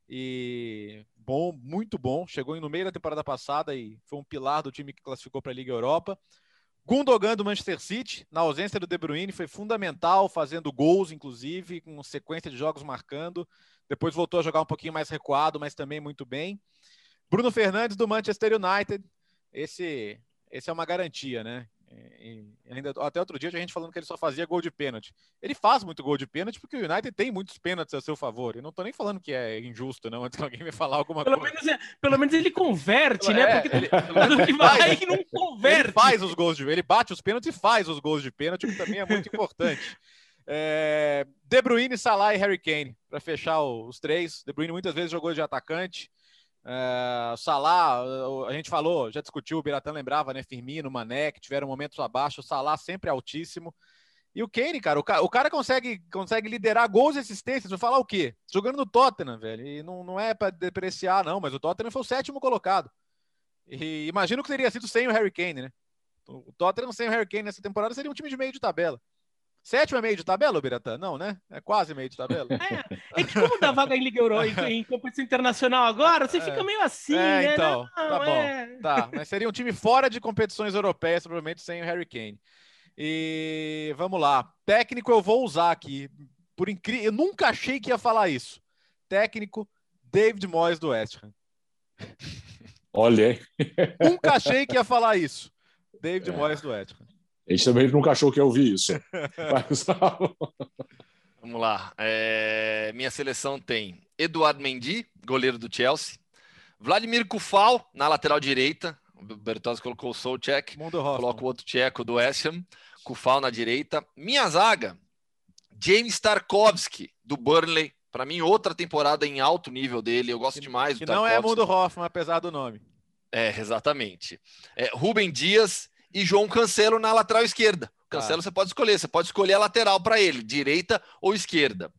e bom, muito bom. Chegou no meio da temporada passada e foi um pilar do time que classificou para a Liga Europa. Gundogan do Manchester City, na ausência do De Bruyne, foi fundamental, fazendo gols, inclusive, com sequência de jogos marcando. Depois voltou a jogar um pouquinho mais recuado, mas também muito bem. Bruno Fernandes do Manchester United. Esse, esse é uma garantia, né? E ainda até outro dia a gente falando que ele só fazia gol de pênalti. Ele faz muito gol de pênalti porque o United tem muitos pênaltis a seu favor. Eu não tô nem falando que é injusto, não, antes que alguém me falar alguma pelo coisa. Menos, é, pelo menos ele converte, né? é, né? Porque ele, ele, ele vai e não converte. Ele faz os gols de ele bate os pênaltis e faz os gols de pênalti, que também é muito importante. É, De Bruyne, Salah e Harry Kane para fechar os três. De Bruyne muitas vezes jogou de atacante. É, Salah, a gente falou, já discutiu, o Biratã lembrava, né? Firmino, Mané, que tiveram momentos abaixo, o Salah sempre altíssimo. E o Kane, cara, o cara, o cara consegue, consegue liderar gols e assistências. Vou falar o quê? Jogando no Tottenham, velho. E não, não é para depreciar, não, mas o Tottenham foi o sétimo colocado. E imagino que teria sido sem o Harry Kane, né? O Tottenham sem o Harry Kane nessa temporada seria um time de meio de tabela. Sétimo é meio de tabela, Biratã? Não, né? É quase meio de tabela. É, é que como dá vaga em Liga Europa, em, em competição internacional agora, você é. fica meio assim, é, né? então, Não, tá bom. É... Tá, mas seria um time fora de competições europeias, provavelmente sem o Harry Kane. E vamos lá. Técnico eu vou usar aqui. Por incrível, eu nunca achei que ia falar isso. Técnico David Moyes do West Ham. Olha aí. Nunca achei que ia falar isso. David é. Moyes do West Ham. A gente também nunca achou que ia ouvir isso. Mas... Vamos lá. É... Minha seleção tem Eduardo Mendy, goleiro do Chelsea. Vladimir Kufal, na lateral direita. O Bertozzi colocou o Soucek. Coloca o outro tcheco do West Ham. Kufal na direita. Minha zaga, James Tarkovsky, do Burnley. Para mim, outra temporada em alto nível dele. Eu gosto demais do que Tarkovsky. não é Mundo Hoffman, apesar do nome. É, exatamente. É, Rubem Dias e João Cancelo na lateral esquerda. Cancelo ah. você pode escolher, você pode escolher a lateral para ele, direita ou esquerda.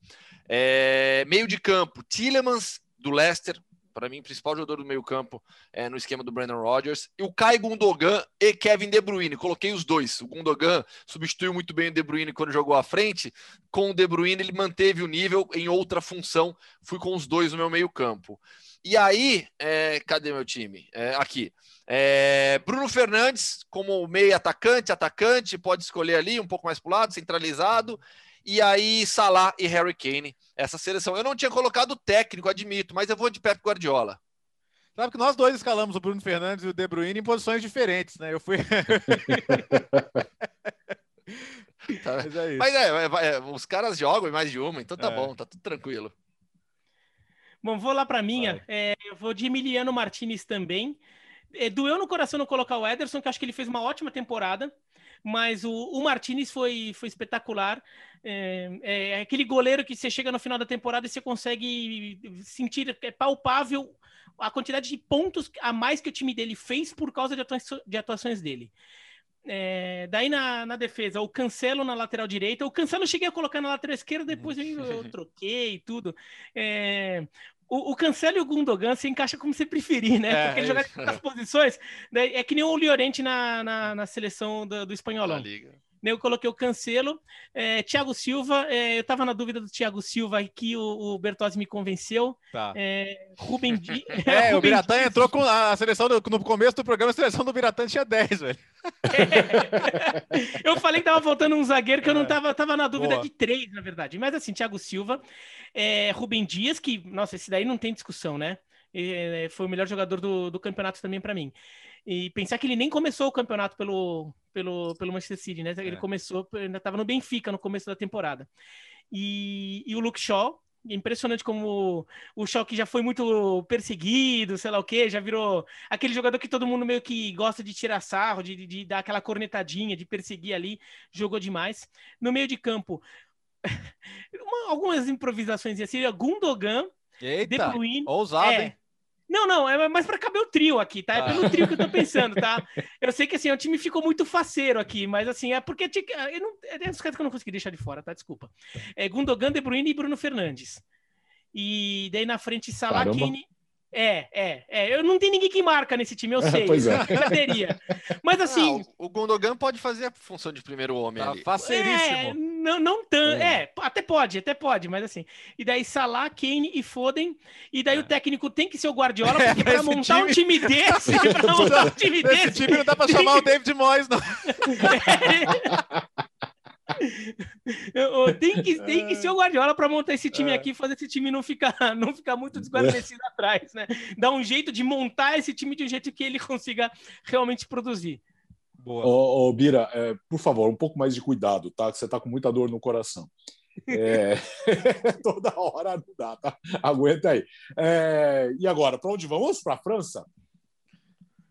É, meio de campo, Tillemans, do Leicester, para mim, principal jogador do meio campo é, no esquema do Brandon Rodgers. E o Kai Gundogan e Kevin De Bruyne. Coloquei os dois. O Gundogan substituiu muito bem o De Bruyne quando jogou à frente. Com o De Bruyne, ele manteve o nível em outra função. Fui com os dois no meu meio campo. E aí, é, cadê meu time? É, aqui. É, Bruno Fernandes, como meio atacante, atacante, pode escolher ali um pouco mais para o lado, centralizado. E aí, Salah e Harry Kane, essa seleção. Eu não tinha colocado técnico, admito, mas eu vou de Pep Guardiola. Sabe que nós dois escalamos o Bruno Fernandes e o De Bruyne em posições diferentes, né? Eu fui. tá. Mas, é, mas é, é, é, os caras jogam em mais de uma, então tá é. bom, tá tudo tranquilo. Bom, vou lá para minha. É, eu vou de Emiliano Martinez também. É, doeu no coração não colocar o Ederson, que acho que ele fez uma ótima temporada, mas o, o Martinez foi, foi espetacular. É, é, é, aquele goleiro que você chega no final da temporada e você consegue sentir, é palpável a quantidade de pontos a mais que o time dele fez por causa de, atua de atuações dele. É, daí na, na, defesa, o Cancelo na lateral direita. O Cancelo eu cheguei a colocar na lateral esquerda, depois eu, eu troquei e tudo. É, o, o Cancelo e o Gundogan se encaixa como você preferir, né? É, Porque ele joga nas posições. Né? É que nem o Llorente na, na, na seleção do, do espanholão. Eu coloquei o Cancelo. É, Thiago Silva, é, eu estava na dúvida do Thiago Silva que o, o Bertozzi me convenceu. Tá. É, Rubem Di... É, Rubem o Biratã entrou com a seleção do, no começo do programa, a seleção do Biratã tinha 10, velho. Eu falei que tava faltando um zagueiro que eu não é. tava, tava na dúvida Boa. de três, na verdade. Mas assim, Thiago Silva, é, Rubem Dias, que, nossa, esse daí não tem discussão, né? É, foi o melhor jogador do, do campeonato também para mim. E pensar que ele nem começou o campeonato pelo, pelo, pelo Manchester City, né? Ele é. começou, ainda estava no Benfica no começo da temporada. E, e o Luke Shaw, impressionante como o Shaw que já foi muito perseguido, sei lá o que, já virou aquele jogador que todo mundo meio que gosta de tirar sarro, de, de, de dar aquela cornetadinha, de perseguir ali, jogou demais. No meio de campo, uma, algumas improvisações assim, Gundogan, Eita, De Bruyne, ousado, é, hein? Não, não, é mais para caber o trio aqui, tá? É ah. pelo trio que eu tô pensando, tá? Eu sei que assim, o time ficou muito faceiro aqui, mas assim, é porque tinha, eu não, é dos caras que eu não consegui deixar de fora, tá? Desculpa. É Gundogan, De Bruyne e Bruno Fernandes. E daí na frente Salah, Kane, é, é, é. Eu não tenho ninguém que marca nesse time, eu sei. pois é. Já teria. Mas assim. Ah, o Gundogan pode fazer a função de primeiro homem tá ali. Faceiríssimo. É, não, não tanto. É. é. até pode, até pode, mas assim. E daí Salah, Kane e Foden. E daí é. o técnico tem que ser o Guardiola, porque para montar time... um time desse, pra montar um time desse. Esse time não dá para chamar o David Moyes, não. tem, que, tem que ser o Guardiola para montar esse time é. aqui, fazer esse time não ficar, não ficar muito desguarnecido é. atrás, né? Dar um jeito de montar esse time de um jeito que ele consiga realmente produzir. Boa. Ô, ô Bira, é, por favor, um pouco mais de cuidado, tá? Que você tá com muita dor no coração. É... Toda hora não dá, tá? Aguenta aí. É... E agora, para onde vamos? Para a França?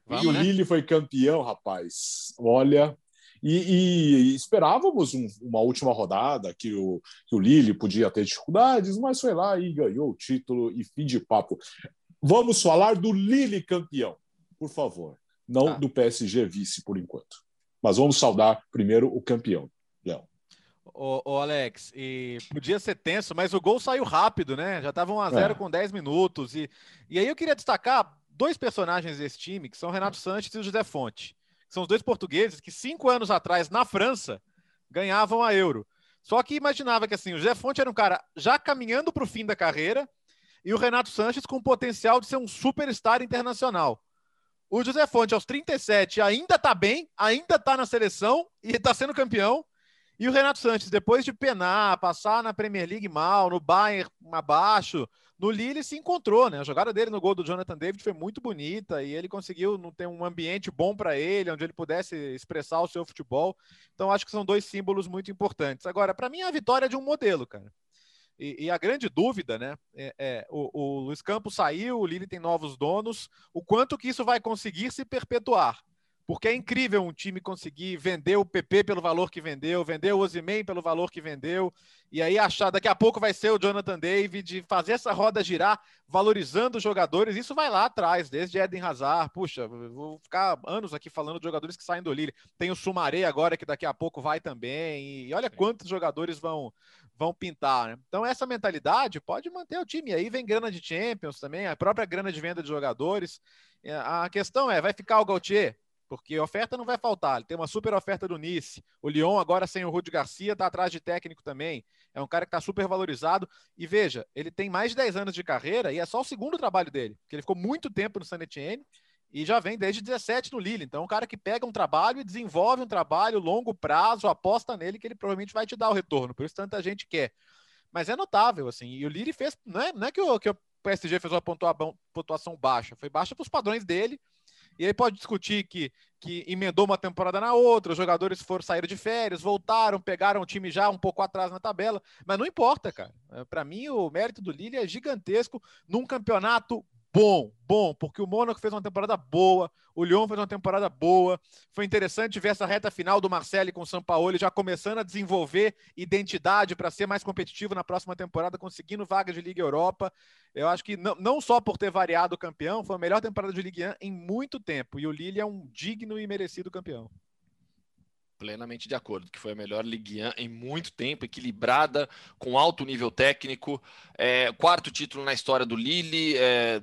Vamos, e o né? Lille foi campeão, rapaz. Olha, e, e esperávamos um, uma última rodada que o, que o Lille podia ter dificuldades, mas foi lá e ganhou o título e fim de papo. Vamos falar do Lille campeão, por favor. Não ah. do PSG vice por enquanto. Mas vamos saudar primeiro o campeão, Léo. Ô, ô, Alex, e podia ser tenso, mas o gol saiu rápido, né? Já estava 1x0 é. com 10 minutos. E, e aí eu queria destacar dois personagens desse time, que são o Renato Sanches e o José Fonte são os dois portugueses que cinco anos atrás, na França, ganhavam a Euro. Só que imaginava que assim, o José Fonte era um cara já caminhando para o fim da carreira e o Renato Sanches com potencial de ser um superstar internacional. O José Fonte, aos 37, ainda está bem, ainda está na seleção e está sendo campeão. E o Renato Sanches, depois de penar, passar na Premier League mal, no Bayern abaixo, no Lille se encontrou, né? A jogada dele no gol do Jonathan David foi muito bonita e ele conseguiu ter um ambiente bom para ele, onde ele pudesse expressar o seu futebol. Então acho que são dois símbolos muito importantes. Agora, para mim é a vitória de um modelo, cara. E, e a grande dúvida, né? É, é o, o Luiz Campos saiu, o Lille tem novos donos. O quanto que isso vai conseguir se perpetuar? Porque é incrível um time conseguir vender o PP pelo valor que vendeu, vender o Ozyman pelo valor que vendeu, e aí achar daqui a pouco vai ser o Jonathan David, fazer essa roda girar, valorizando os jogadores, isso vai lá atrás, desde Eden Hazard, puxa, vou ficar anos aqui falando de jogadores que saem do Lille, tem o Sumaré agora que daqui a pouco vai também, e olha quantos jogadores vão vão pintar, né? Então essa mentalidade pode manter o time, e aí vem grana de Champions também, a própria grana de venda de jogadores, a questão é, vai ficar o Gautier? Porque oferta não vai faltar. Ele tem uma super oferta do Nice. O Lyon, agora sem o Rudi Garcia, está atrás de técnico também. É um cara que está super valorizado. E veja, ele tem mais de 10 anos de carreira e é só o segundo trabalho dele, porque ele ficou muito tempo no San Etienne e já vem desde 17 no Lille. Então, é um cara que pega um trabalho e desenvolve um trabalho longo prazo, aposta nele que ele provavelmente vai te dar o retorno. Por isso tanta gente quer. Mas é notável, assim. E o Lille fez. Não é, não é que, o, que o PSG fez uma pontuação baixa, foi baixa para os padrões dele e aí pode discutir que, que emendou uma temporada na outra, os jogadores foram sair de férias, voltaram, pegaram o time já um pouco atrás na tabela, mas não importa, cara. É, Para mim, o mérito do Lille é gigantesco num campeonato bom, bom, porque o Mônaco fez uma temporada boa, o Lyon fez uma temporada boa. Foi interessante ver essa reta final do Marcelo com o São Paulo já começando a desenvolver identidade para ser mais competitivo na próxima temporada, conseguindo vaga de Liga Europa. Eu acho que não, não só por ter variado o campeão, foi a melhor temporada de Ligue 1 em muito tempo. E o Lille é um digno e merecido campeão plenamente de acordo, que foi a melhor Ligue 1 em muito tempo, equilibrada, com alto nível técnico, é, quarto título na história do Lille, é,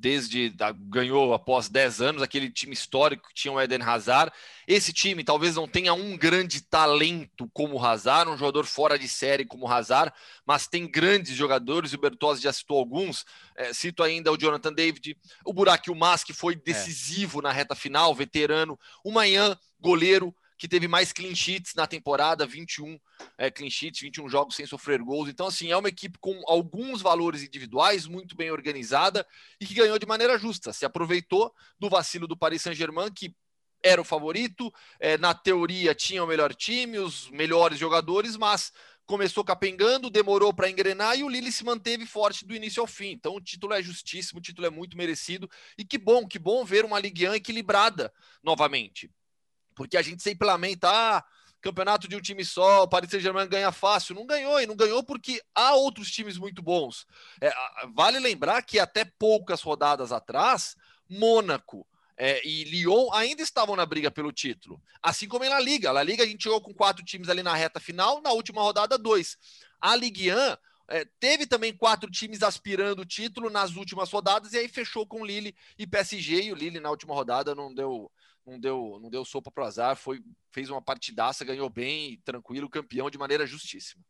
desde ganhou após 10 anos, aquele time histórico que tinha o Eden Hazard. Esse time talvez não tenha um grande talento como o Hazard, um jogador fora de série como o Hazard, mas tem grandes jogadores, o Bertozzi já citou alguns, é, cito ainda o Jonathan David, o Burak Mas, que foi é. decisivo é. na reta final, veterano, o Manhã, goleiro, que teve mais clean sheets na temporada, 21 é, clean sheets, 21 jogos sem sofrer gols. Então, assim, é uma equipe com alguns valores individuais, muito bem organizada e que ganhou de maneira justa. Se aproveitou do vacilo do Paris Saint-Germain, que era o favorito, é, na teoria tinha o melhor time, os melhores jogadores, mas começou capengando, demorou para engrenar e o Lille se manteve forte do início ao fim. Então o título é justíssimo, o título é muito merecido e que bom, que bom ver uma Ligue 1 equilibrada novamente. Porque a gente sempre lamenta, ah, campeonato de um time só, o Paris Saint-Germain ganha fácil. Não ganhou, e não ganhou porque há outros times muito bons. É, vale lembrar que até poucas rodadas atrás, Mônaco é, e Lyon ainda estavam na briga pelo título. Assim como em La Liga. La Liga a gente jogou com quatro times ali na reta final, na última rodada, dois. A Ligue 1 é, teve também quatro times aspirando o título nas últimas rodadas e aí fechou com Lille e PSG. E o Lille na última rodada não deu não deu, não deu sopa pro azar, foi, fez uma partidaça, ganhou bem, tranquilo, campeão de maneira justíssima.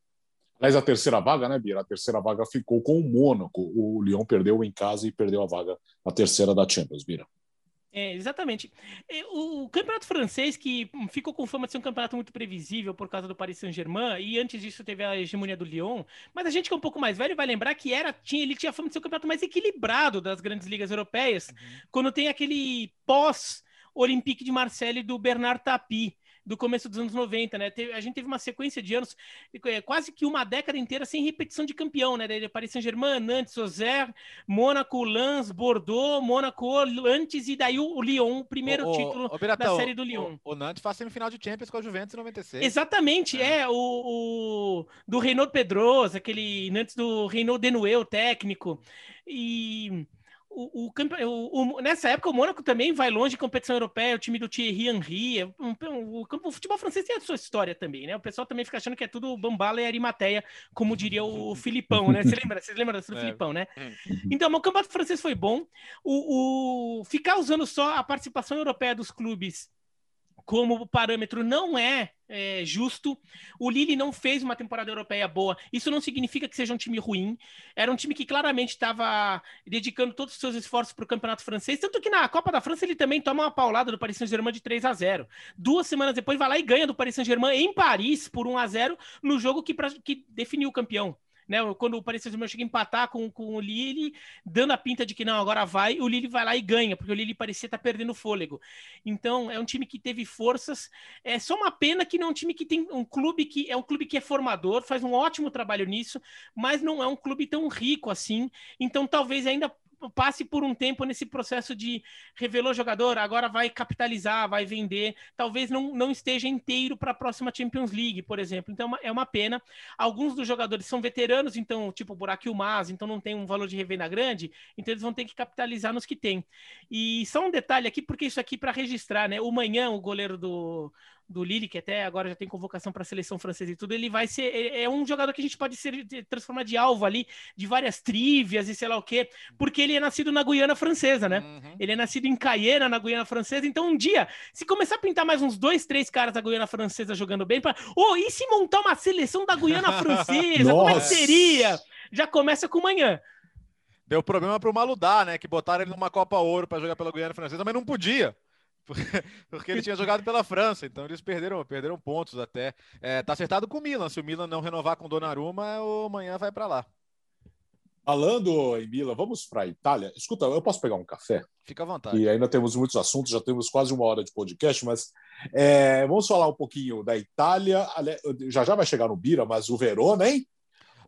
Mas a terceira vaga, né, Bira? A terceira vaga ficou com o Mônaco. O Lyon perdeu em casa e perdeu a vaga, a terceira da Champions, Bira. É, exatamente. O, campeonato francês, que ficou com fama de ser um campeonato muito previsível por causa do Paris Saint-Germain, e antes disso teve a hegemonia do Lyon, mas a gente que é um pouco mais velho vai lembrar que era, tinha, ele tinha fama de ser o campeonato mais equilibrado das grandes ligas europeias, uhum. quando tem aquele pós Olympique de Marseille do Bernard Tapie, do começo dos anos 90, né? a gente teve uma sequência de anos, é, quase que uma década inteira sem repetição de campeão, né? Daí Paris Saint-Germain, Nantes, Auxerre, Mônaco, Lens, Bordeaux, Mônaco, antes e daí o Lyon, o primeiro o, título o, o, da série do Lyon. O, Nantes faz semifinal de Champions com a Juventus em 96. Exatamente, é, é o, do Renaud Pedroso, aquele Nantes do Renaud Denouet, o técnico. E o, o, o, nessa época, o Mônaco também vai longe de competição europeia, o time do Thierry Henry. É o, o, futebol francês tem a sua história também, né? O pessoal também fica achando que é tudo bambala e arimateia, como diria o Filipão, né? Você lembra? Vocês lembram do é. Filipão, né? Uhum. Então, o campeonato francês foi bom. O, o, ficar usando só a participação europeia dos clubes como parâmetro não é, é, justo. O Lille não fez uma temporada europeia boa. Isso não significa que seja um time ruim. Era um time que claramente estava dedicando todos os seus esforços para o campeonato francês. Tanto que na Copa da França ele também toma uma paulada do Paris Saint-Germain de 3 a 0 Duas semanas depois vai lá e ganha do Paris Saint-Germain em Paris por 1 a 0 no jogo que, pra, que definiu o campeão né? Quando o Paris Saint-Germain chega a empatar com, com o Lille, dando a pinta de que não, agora vai, o Lille vai lá e ganha, porque o Lille parecia estar tá perdendo fôlego. Então, é um time que teve forças. É só uma pena que não é um time que tem um clube que é um clube que é formador, faz um ótimo trabalho nisso, mas não é um clube tão rico assim. Então, talvez ainda passe por um tempo nesse processo de revelou jogador, agora vai capitalizar, vai vender, talvez não, não esteja inteiro para a próxima Champions League, por exemplo. Então é uma pena. Alguns dos jogadores são veteranos, então, tipo o Mas, então não tem um valor de revenda grande, então eles vão ter que capitalizar nos que tem. E só um detalhe aqui, porque isso aqui para registrar, né? O Manhã, o goleiro do, do Lille, que até agora já tem convocação para a seleção francesa e tudo, ele vai ser é um jogador que a gente pode ser transformar de alvo ali de várias trivias e sei lá o quê, porque ele é nascido na Guiana francesa, né? Uhum. Ele é nascido em Cayena, na Guiana francesa. Então um dia, se começar a pintar mais uns dois, três caras da Guiana francesa jogando bem, para, oh, e se montar uma seleção da Guiana francesa? como é que seria? Já começa com manhã. Deu problema para o Maludá, né? Que botaram ele numa Copa Ouro para jogar pela Guiana francesa, mas não podia. porque ele tinha jogado pela França, então eles perderam, perderam pontos até. É, tá acertado com o Milan. Se o Milan não renovar com Donnarumma, o amanhã vai para lá. Falando em Milan, vamos para a Itália. Escuta, eu posso pegar um café? Fica à vontade. E ainda temos muitos assuntos, já temos quase uma hora de podcast, mas é, vamos falar um pouquinho da Itália. Já já vai chegar no Bira, mas o Verona, hein?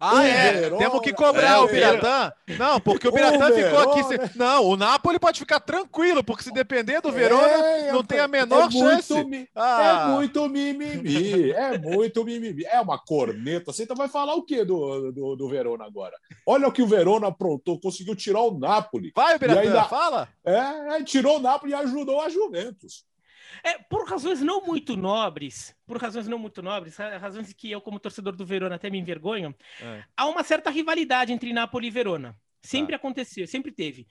Ah, é? Verona, Temos que cobrar é, o Biratã. Não, porque o Biratã ficou aqui. Se... Não, o Napoli pode ficar tranquilo, porque se depender do Verona, é, não tem a menor é chance. Muito, ah. É muito mimimi. É muito mimimi. É uma corneta. Você então vai falar o que do, do, do, Verona agora? Olha o que o Verona aprontou, conseguiu tirar o Napoli. Vai, Biratã, ainda... fala. É, tirou o Napoli e ajudou a Juventus. É, por razões não muito nobres, por razões não muito nobres, razões que eu, como torcedor do Verona, até me envergonho, é. há uma certa rivalidade entre Napoli e Verona. Sempre ah. aconteceu, sempre teve.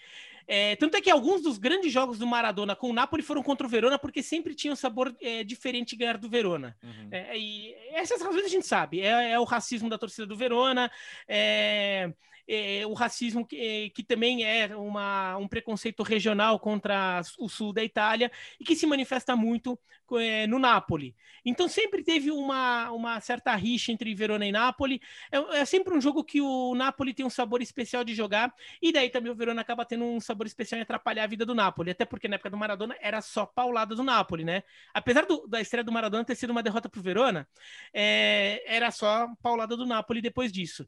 É, tanto é que alguns dos grandes jogos do Maradona com o Napoli foram contra o Verona, porque sempre tinha um sabor é, diferente ganhar do Verona. Uhum. É, e essas razões a gente sabe. É, é, o racismo da torcida do Verona, é, é, o racismo que, que também é uma, um preconceito regional contra o sul da Itália e que se manifesta muito é, no Napoli. Então sempre teve uma, uma certa rixa entre Verona e Napoli. É, é, sempre um jogo que o Napoli tem um sabor especial de jogar e daí também o Verona acaba tendo um sabor especial em atrapalhar a vida do Napoli. Até porque na época do Maradona era só paulada do Napoli, né? Apesar do, da estreia do Maradona ter sido uma derrota para o Verona, é, era só paulada do Napoli depois disso.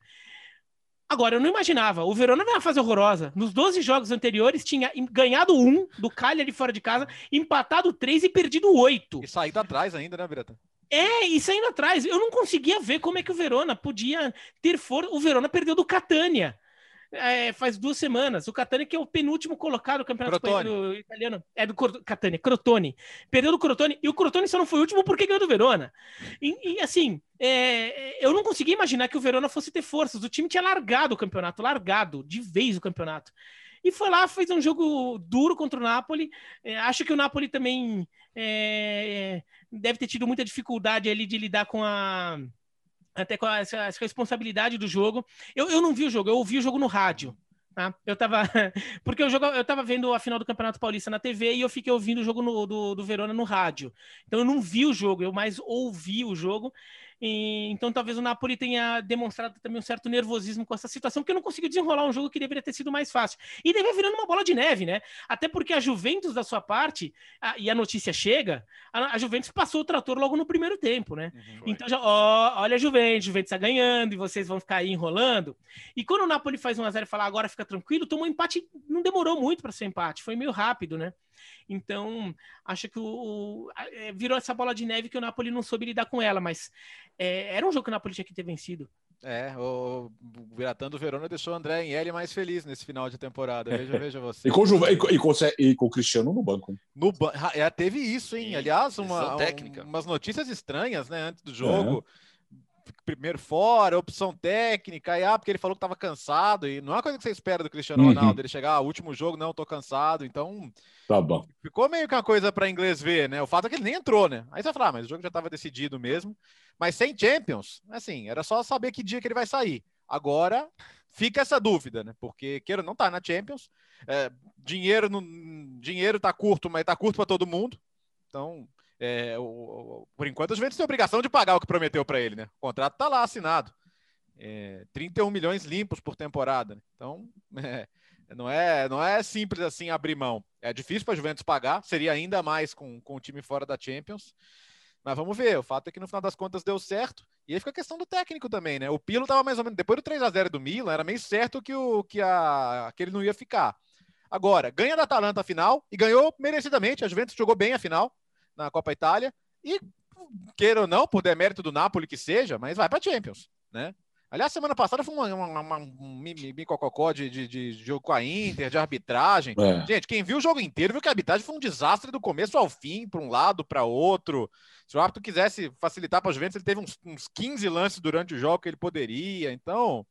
Agora, eu não imaginava. O Verona vai uma fase horrorosa. Nos 12 jogos anteriores, tinha ganhado um do Cagliari fora de casa, empatado três e perdido oito. E saído atrás ainda, né, Bireta? É, e saindo atrás. Eu não conseguia ver como é que o Verona podia ter força. O Verona perdeu do Catania é, faz duas semanas. O Catania, que é o penúltimo colocado do Campeonato Italiano. É do Catania, Crotone. Perdeu do Crotone. E o Crotone só não foi o último porque ganhou do Verona. E, e assim, é, eu não conseguia imaginar que o Verona fosse ter forças. O time tinha largado o campeonato, largado de vez o campeonato. E foi lá, fez um jogo duro contra o Napoli. É, acho que o Napoli também é, deve ter tido muita dificuldade ali de lidar com a até com essa, essa responsabilidade do jogo. Eu, eu não vi o jogo, eu ouvi o jogo no rádio. Tá? Eu tava. Porque eu, jogo, eu tava vendo a final do Campeonato Paulista na TV e eu fiquei ouvindo o jogo no, do, do Verona no rádio. Então eu não vi o jogo, eu mais ouvi o jogo. E, então talvez o Napoli tenha demonstrado também um certo nervosismo com essa situação, porque não conseguiu desenrolar um jogo que deveria ter sido mais fácil. E deve virando uma bola de neve, né? Até porque a Juventus, da sua parte, a, e a notícia chega, a, a, Juventus passou o trator logo no primeiro tempo, né? Uhum, então já, ó, olha a Juventus, a Juventus está ganhando e vocês vão ficar aí enrolando. E quando o Napoli faz 1x0 e fala agora fica tranquilo, tomou um empate, não demorou muito para ser empate, foi meio rápido, né? Então, acho que o, o, é, virou essa bola de neve que o Napoli não soube lidar com ela, mas é, era um jogo que o Napoli tinha que ter vencido. É, o Biratã do Verona deixou o André L mais feliz nesse final de temporada. Veja, veja você. E com, e, com, e, com, e com o Cristiano no banco. No ba é, teve isso, hein? Aliás, uma, um, umas notícias estranhas, né? Antes do jogo. É primeiro fora, opção técnica, e ah, porque ele falou que estava cansado, e não é uma coisa que você espera do Cristiano uhum. Ronaldo, ele chegar, ah, último jogo, não, tô cansado, então. Tá bom. Ficou meio que uma coisa para inglês ver, né? O fato é que ele nem entrou, né? Aí você vai falar, ah, mas o jogo já estava decidido mesmo. Mas sem Champions, assim, era só saber que dia que ele vai sair. Agora fica essa dúvida, né? Porque queira não tá na Champions, é, dinheiro não, dinheiro tá curto, mas tá curto para todo mundo. Então, é, o, o, por enquanto, a Juventus tem obrigação de pagar o que prometeu para ele, né? O contrato tá lá assinado. É, 31 milhões limpos por temporada. Né? Então, é, não, é, não é simples assim abrir mão. É difícil para a Juventus pagar, seria ainda mais com, com o time fora da Champions. Mas vamos ver. O fato é que no final das contas deu certo. E aí fica a questão do técnico também, né? O Pilo tava mais ou menos. Depois do 3 a 0 do Milan, era meio certo que, o, que, a, que ele não ia ficar. Agora, ganha da Atalanta a final e ganhou merecidamente. A Juventus jogou bem a final na Copa Itália. E, queira ou não, por demérito do Napoli que seja, mas vai para Champions, né? Aliás, semana passada foi uma, uma, uma, um micococó de, de, de, jogo com a Inter, de arbitragem. É. Gente, quem viu o jogo inteiro viu que a arbitragem foi um desastre do começo ao fim, para um lado, para outro. Se o árbitro quisesse facilitar para os Juventus, ele teve uns, uns 15 lances durante o jogo que ele poderia. Então,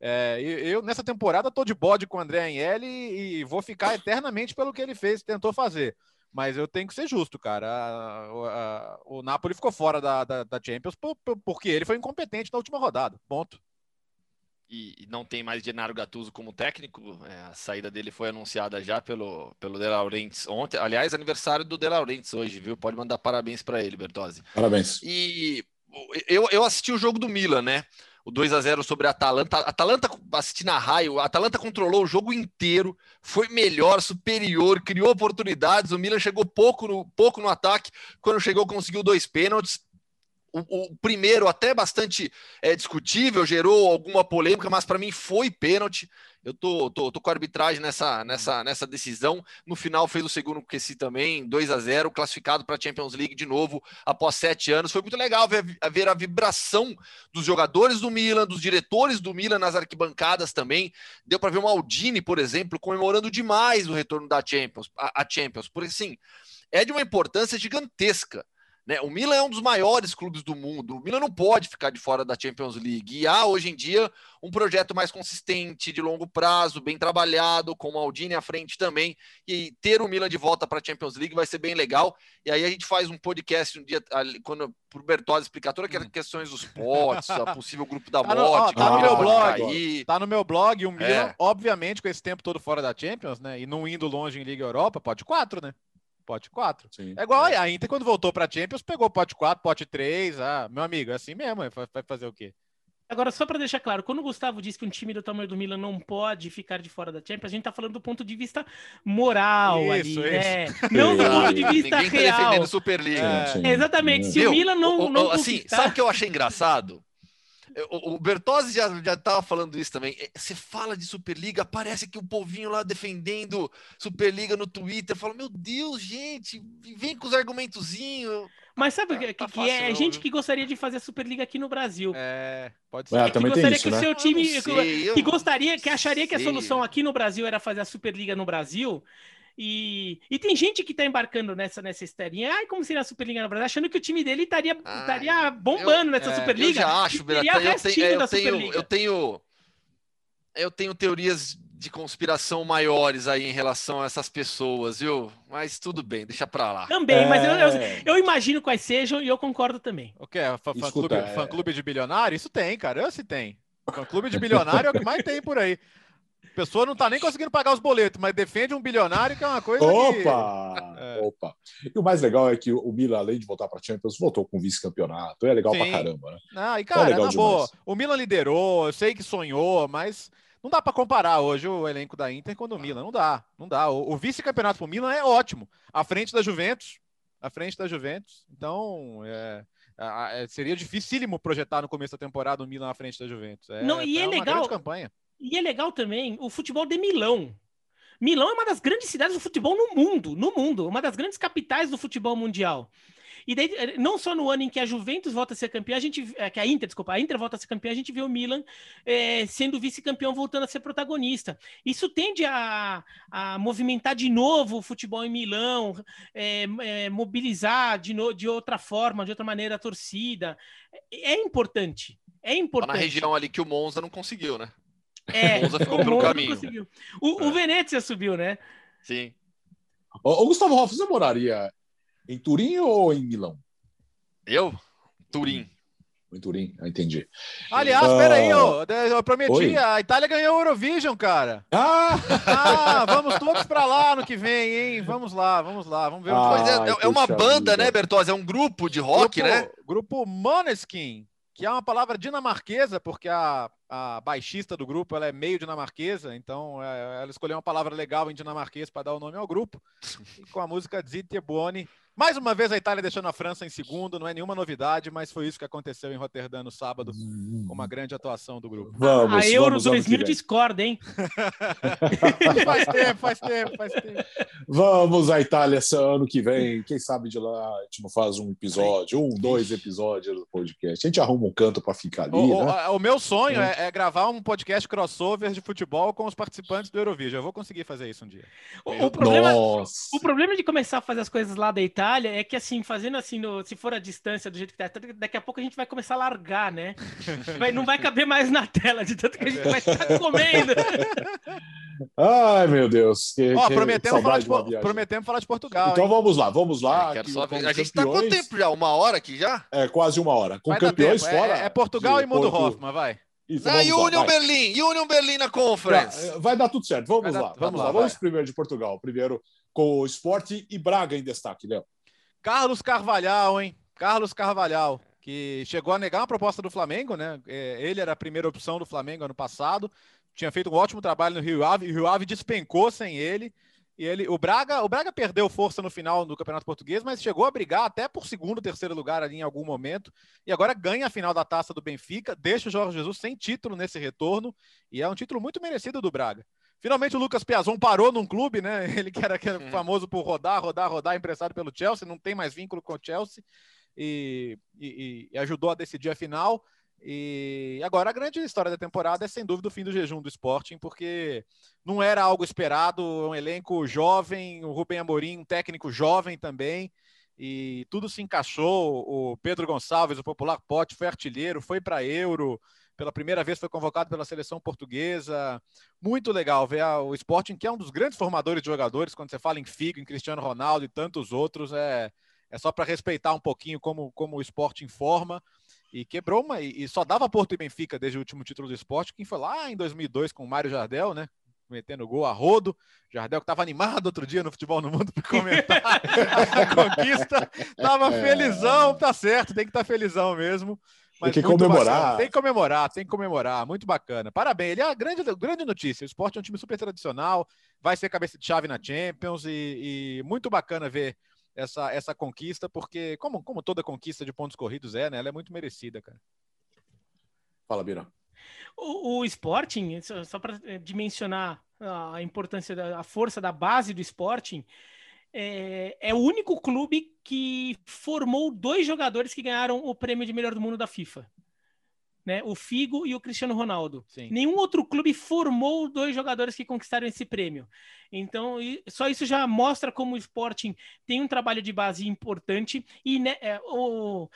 é, eu, nessa temporada estou de bode com o André Agnelli e vou ficar eternamente pelo que ele fez, tentou fazer. Mas eu tenho que ser justo, cara. A, a, o Napoli ficou fora da, da, da Champions por, por, porque ele foi incompetente na última rodada. Ponto. E, e não tem mais Gennaro Gattuso como técnico. É, a saída dele foi anunciada já pelo, pelo De Laurentiis ontem. Aliás, aniversário do De Laurentiis hoje, viu? Pode mandar parabéns para ele, Bertozzi. Parabéns. E eu, eu assisti o jogo do Milan, né? O 2 a 0 sobre a Atalanta. Atalanta, assistindo a raio, a Atalanta controlou o jogo inteiro, foi melhor, superior, criou oportunidades. O Milan chegou pouco no, pouco no ataque. Quando chegou, conseguiu dois pênaltis. O, o, primeiro, até bastante é, discutível, gerou alguma polêmica, mas para mim foi pênalti. Eu tô, tô, tô, com a arbitragem nessa, nessa, nessa decisão. No final fez o segundo QC também, 2 a 0 classificado para a Champions League de novo após sete anos. Foi muito legal ver, ver a vibração dos jogadores do Milan, dos diretores do Milan nas arquibancadas também. Deu para ver o Maldini, por exemplo, comemorando demais o retorno da Champions, a, a Champions, porque assim é de uma importância gigantesca. Né? O Milan é um dos maiores clubes do mundo. O Milan não pode ficar de fora da Champions League. E há hoje em dia um projeto mais consistente, de longo prazo, bem trabalhado, com o Maldini à frente também. E ter o Milan de volta para a Champions League vai ser bem legal. E aí a gente faz um podcast um dia, quando para o Bertozzi explicar todas aquelas hum. questões dos potes, a possível grupo da tá morte. No, ó, tá no meu blog. Tá no meu blog. O Milan, é. obviamente, com esse tempo todo fora da Champions, né? E não indo longe em Liga Europa, pode quatro, né? Pote 4. Sim, é igual é. a Inter, quando voltou para Champions, pegou pote 4, pote 3. Ah, meu amigo, é assim mesmo, vai fazer o quê? Agora, só para deixar claro, quando o Gustavo diz que um time do tamanho do Milan não pode ficar de fora da Champions, a gente tá falando do ponto de vista moral isso, ali, né? isso. Não do ponto de vista Ninguém real. Tá defendendo Superliga. É. Exatamente. Se Meu, o Milan não, o, o, não assim, conquistar... sabe o que eu achei engraçado? O, Bertozzi já, já tava falando isso também. É, você fala de Superliga, parece que o povinho lá defendendo Superliga no Twitter fala: Meu Deus, gente, vem com os argumentozinhos. Mas sabe o tá, que, tá que, que é? Gente que gostaria de fazer a Superliga aqui no Brasil. É, pode ser. É, que gostaria isso, que né? o seu time. Sei, que gostaria, que acharia que a solução aqui no Brasil era fazer a Superliga no Brasil. E, e tem gente que tá embarcando nessa, nessa esterinha. Ai, como seria a Superliga no Brasil? Achando que o time dele estaria, estaria bombando eu, nessa é, Superliga. Eu já acho, Beto, eu, tenho, eu, tenho, eu, tenho, eu tenho teorias de conspiração maiores aí em relação a essas pessoas, viu? Mas tudo bem, deixa pra lá. Também, é... mas eu, eu, eu, imagino quais sejam e eu concordo também. O que é? Fã-clube é... fã -clube de bilionário? Isso tem, cara. Eu se tem. Fã-clube de bilionário é o que mais tem por aí. A pessoa não tá nem conseguindo pagar os boletos, mas defende um bilionário que é uma coisa. Opa! Que... É. Opa! E o mais legal é que o Milan, além de voltar para Champions, voltou com vice-campeonato. É legal Sim. pra caramba, né? Ah, e cara, é na boa, o Milan liderou, eu sei que sonhou, mas não dá para comparar hoje o elenco da Inter com o do Milan. Não dá, não dá. O, o vice-campeonato pro Milan é ótimo. À frente da Juventus. À frente da Juventus. Então, é, é, seria dificílimo projetar no começo da temporada o Milan à frente da Juventus. É, não, e é, é legal. campanha. E é legal também o futebol de Milão. Milão é uma das grandes cidades do futebol no mundo, no mundo, uma das grandes capitais do futebol mundial. E daí, eh, não só no ano em que a Juventus volta a ser campeã, a gente, eh, que a Inter, desculpa, a Inter volta a ser campeã, a gente vê o Milan é, sendo vice-campeão voltando a ser protagonista. Isso tende a, a movimentar de novo o futebol em Milão, é, é, mobilizar de, no, de outra forma, de outra maneira a torcida. É importante. É importante. Tá na região ali que o Monza não conseguiu, né? É, o Monza ficou o pelo Monza caminho. O, o Venezia subiu, né? Sim. Ô, Gustavo Hoff, você moraria em Turim ou em Milão? Eu? Turim. Em Turim, ah, entendi. Aliás, uh... peraí, eu, eu prometi, Oi? a Itália ganhou o Eurovision, cara. Ah! ah vamos todos para lá no que vem, hein? Vamos lá, vamos lá, vamos ver. Ah, é, é, uma banda, vida. né, Bertozzi? É um grupo de rock, grupo, né? Grupo Måneskin, que é uma palavra dinamarquesa, porque a, a baixista do grupo ela é meio dinamarquesa, então é, ela escolheu uma palavra legal em dinamarquês para dar o nome ao grupo, e com a música Zitte Buoni, mais uma vez a Itália deixando a França em segundo, não é nenhuma novidade, mas foi isso que aconteceu em Roterdã no sábado, com uma grande atuação do grupo. Vamos, a Euro vamos 2000 discorda, hein? faz tempo, faz tempo, faz tempo. Vamos à Itália esse ano que vem, quem sabe de lá a gente não faz um episódio, um, dois episódios do podcast. A gente arruma um canto para ficar ali, o, né? o, o meu sonho é. É, é. gravar um podcast crossover de futebol com os participantes do Eurovision. Eu vou conseguir fazer isso um dia. O, o problema, o problema de começar a fazer as coisas lá da Itália Itália é que, assim, fazendo assim, no, se for a distância do jeito que tá, daqui a pouco a gente vai começar a largar, né? Vai, não vai caber mais na tela, de tanto que a gente vai estar comendo. Ai, meu Deus. Que, Ó, que prometemos, falar de, prometemos falar de Portugal. Então hein? vamos lá, vamos lá. É, só... A gente está com tempo já? Uma hora aqui já? É, quase uma hora. Com vai campeões fora. É, é Portugal e Mundo Porto... Hoffman, vai. Isso, ah, Union lá, Berlim, Union Berlim na Conference. Vai, vai dar tudo certo. Vamos dar, lá, vamos lá. Vamos primeiro de Portugal. Primeiro com o Esporte e Braga em destaque, Léo. Carlos Carvalhal, hein? Carlos Carvalhal, que chegou a negar uma proposta do Flamengo, né? É, ele era a primeira opção do Flamengo ano passado, tinha feito um ótimo trabalho no Rio Ave, e o Rio Ave despencou sem ele. E ele, o Braga, o Braga perdeu força no final do Campeonato Português, mas chegou a brigar até por segundo, terceiro lugar ali em algum momento. E agora ganha a final da Taça do Benfica, deixa o Jorge Jesus sem título nesse retorno, e é um título muito merecido do Braga. Finalmente o Lucas Piazon parou num clube, né? Ele que era, que era hum. famoso por rodar, rodar, rodar, emprestado pelo Chelsea, não tem mais vínculo com o Chelsea e, e, e, ajudou a decidir a final. E agora a grande história da temporada é sem dúvida o fim do jejum do Sporting, porque não era algo esperado, um elenco jovem, o Rubem Amorim, um técnico jovem também, e tudo se encaixou. O Pedro Gonçalves, o popular Pote, foi artilheiro, foi para Euro, pela primeira vez foi convocado pela seleção portuguesa. Muito legal ver o Sporting, que é um dos grandes formadores de jogadores, quando você fala em Figo, em Cristiano Ronaldo e tantos outros, é, é só para respeitar um pouquinho como, como o Sporting forma. E quebrou uma, e, só dava Porto e Benfica desde o último título do esporte, quem foi lá em 2002 com o Mário Jardel, né? metendo gol a rodo. Jardel que estava animado outro dia no Futebol no Mundo para comentar a conquista. Tava é. felizão, tá certo, tem que estar tá felizão mesmo. Mas tem que comemorar. Bacana. Tem que comemorar, tem que comemorar. Muito bacana. Parabéns. Ele é a grande, grande notícia. O esporte é um time super tradicional, vai ser cabeça de chave na Champions e, e muito bacana ver essa, essa conquista, porque, como, como toda conquista de pontos corridos é, né? Ela é muito merecida, cara. Fala, Bira. O, o Sporting, só, só para eh, dimensionar a importância, da, a força da base do Sporting, é, é, o único clube que formou dois jogadores que ganharam o prêmio de melhor do mundo da FIFA. Né? O Figo e o Cristiano Ronaldo. Sim. Nenhum outro clube formou dois jogadores que conquistaram esse prêmio. Então, só isso já mostra como o Sporting tem um trabalho de base importante. E né, é, o,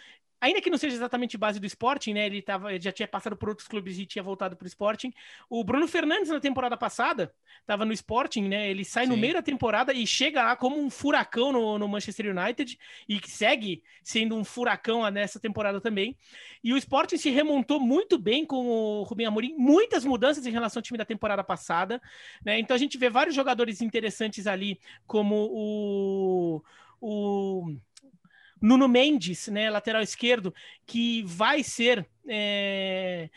ainda que não seja exatamente base do Sporting, né? Ele, tava, ele já tinha passado por outros clubes e tinha voltado para o Sporting. O Bruno Fernandes, na temporada passada, estava no Sporting, né? Ele sai Sim. no meio da temporada e chega lá como um furacão no, no, Manchester United e segue sendo um furacão nessa temporada também. E o Sporting se remontou muito bem com o Rubem Amorim, muitas mudanças em relação ao time da temporada passada, né? Então a gente vê vários jogadores interessantes ali, como o o Nuno Mendes, né, lateral esquerdo, que vai ser é,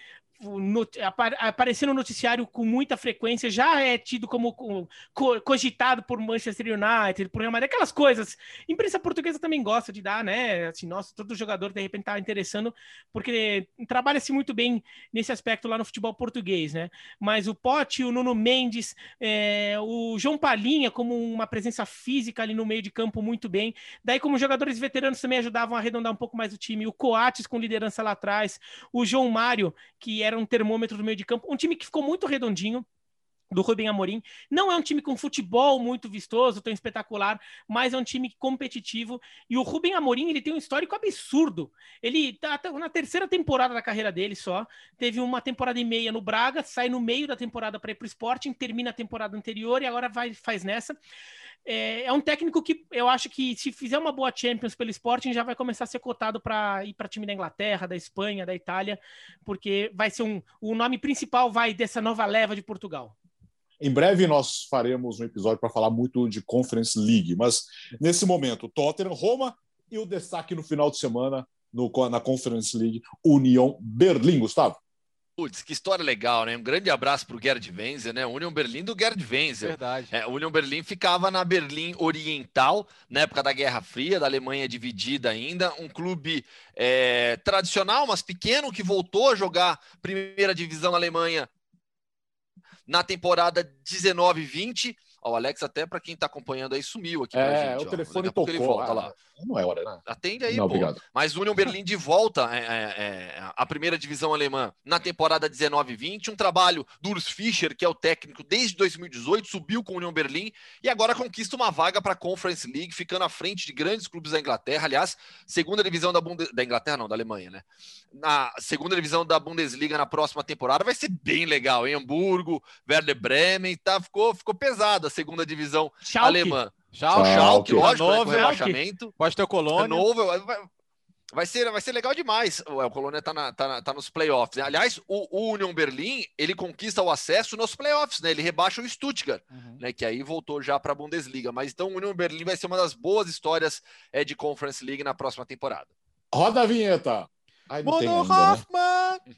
aparecer no noticiário com muita frequência, já é tido como cogitado por Manchester United, por Real Madrid, aquelas coisas. Imprensa portuguesa também gosta de dar, né? Assim, nossa, todo jogador de repente tá interessando, porque trabalha-se muito bem nesse aspecto lá no futebol português, né? Mas o Pote, o Nuno Mendes, é, o João Palinha como uma presença física ali no meio de campo muito bem. Daí, como jogadores veteranos também ajudavam a arredondar um pouco mais o time, o Coates com liderança lá atrás, o João Mário, que era um termômetro do meio de campo, um time que ficou muito redondinho, do Rubem Amorim. Não é um time com futebol muito vistoso, tão espetacular, mas é um time competitivo. E o Rubem Amorim, ele tem um histórico absurdo. Ele tá, tá na terceira temporada da carreira dele só. Teve uma temporada e meia no Braga, sai no meio da temporada para ir para o Sporting, termina a temporada anterior e agora vai, faz nessa. É, é, um técnico que eu acho que se fizer uma boa Champions pelo Sporting já vai começar a ser cotado para ir para time da Inglaterra, da Espanha, da Itália, porque vai ser um o nome principal vai dessa nova leva de Portugal. Em breve nós faremos um episódio para falar muito de Conference League, mas nesse momento Tottenham, Roma e o destaque no final de semana no, na Conference League União Berlim, Gustavo. Putz, que história legal, né? Um grande abraço para o Gerd Wenzel, né? Union Berlim do Gerd Wenzel. Verdade. É, Union Berlim ficava na Berlim Oriental, na época da Guerra Fria, da Alemanha dividida ainda. Um clube é, tradicional, mas pequeno, que voltou a jogar primeira divisão na Alemanha na temporada 19-20 Ó, o Alex, até para quem está acompanhando aí, sumiu aqui é, gente. o telefone tocou. Ele volta ah, lá. Não é hora, né? Atende aí, Não, pô. Obrigado. Mas Union Berlim de volta é, é, é, a primeira divisão alemã na temporada 19-20. Um trabalho do Urs Fischer, que é o técnico desde 2018, subiu com o Union Berlim e agora conquista uma vaga para a Conference League, ficando à frente de grandes clubes da Inglaterra. Aliás, segunda divisão da, Bundes... da Inglaterra, não, da Alemanha, né? Na segunda divisão da Bundesliga na próxima temporada vai ser bem legal, hein? Hamburgo, Werder Bremen, tá? Ficou, ficou pesado a segunda divisão Schalke. alemã. Schalke, Schalke, lógico, né, novo, rebaixamento. Pode ter o Colônia. É novo, vai, vai, ser, vai ser legal demais. O Colônia tá, na, tá, na, tá nos playoffs. Né? Aliás, o, o, Union Berlim, ele conquista o acesso nos playoffs, né? Ele rebaixa o Stuttgart, uhum. né? Que aí voltou já para a Bundesliga. Mas então o Union Berlim vai ser uma das boas histórias é, de Conference League na próxima temporada. Roda a vinheta. Ai, Mono Hoffman! Né?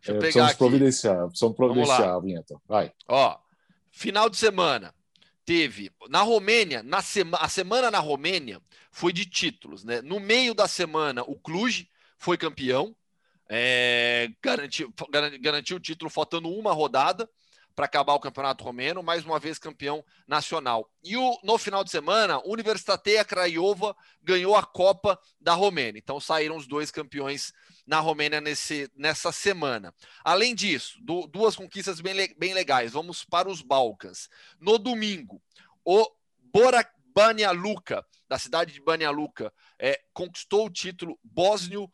Deixa eu é, pegar precisamos aqui. providenciar, precisamos providenciar a vinheta. Vai. Ó, Final de semana teve na Romênia, na sema, a semana na Romênia foi de títulos, né? No meio da semana, o Cluj foi campeão, é, garantiu, garantiu o título faltando uma rodada para acabar o campeonato romeno, mais uma vez campeão nacional. E o, no final de semana, o Universitatea Craiova ganhou a Copa da Romênia. Então saíram os dois campeões na Romênia nesse, nessa semana. Além disso, do, duas conquistas bem, bem legais. Vamos para os Balcãs. No domingo, o Bora Banja Luka, da cidade de Banja Luka, é, conquistou o título bósnio.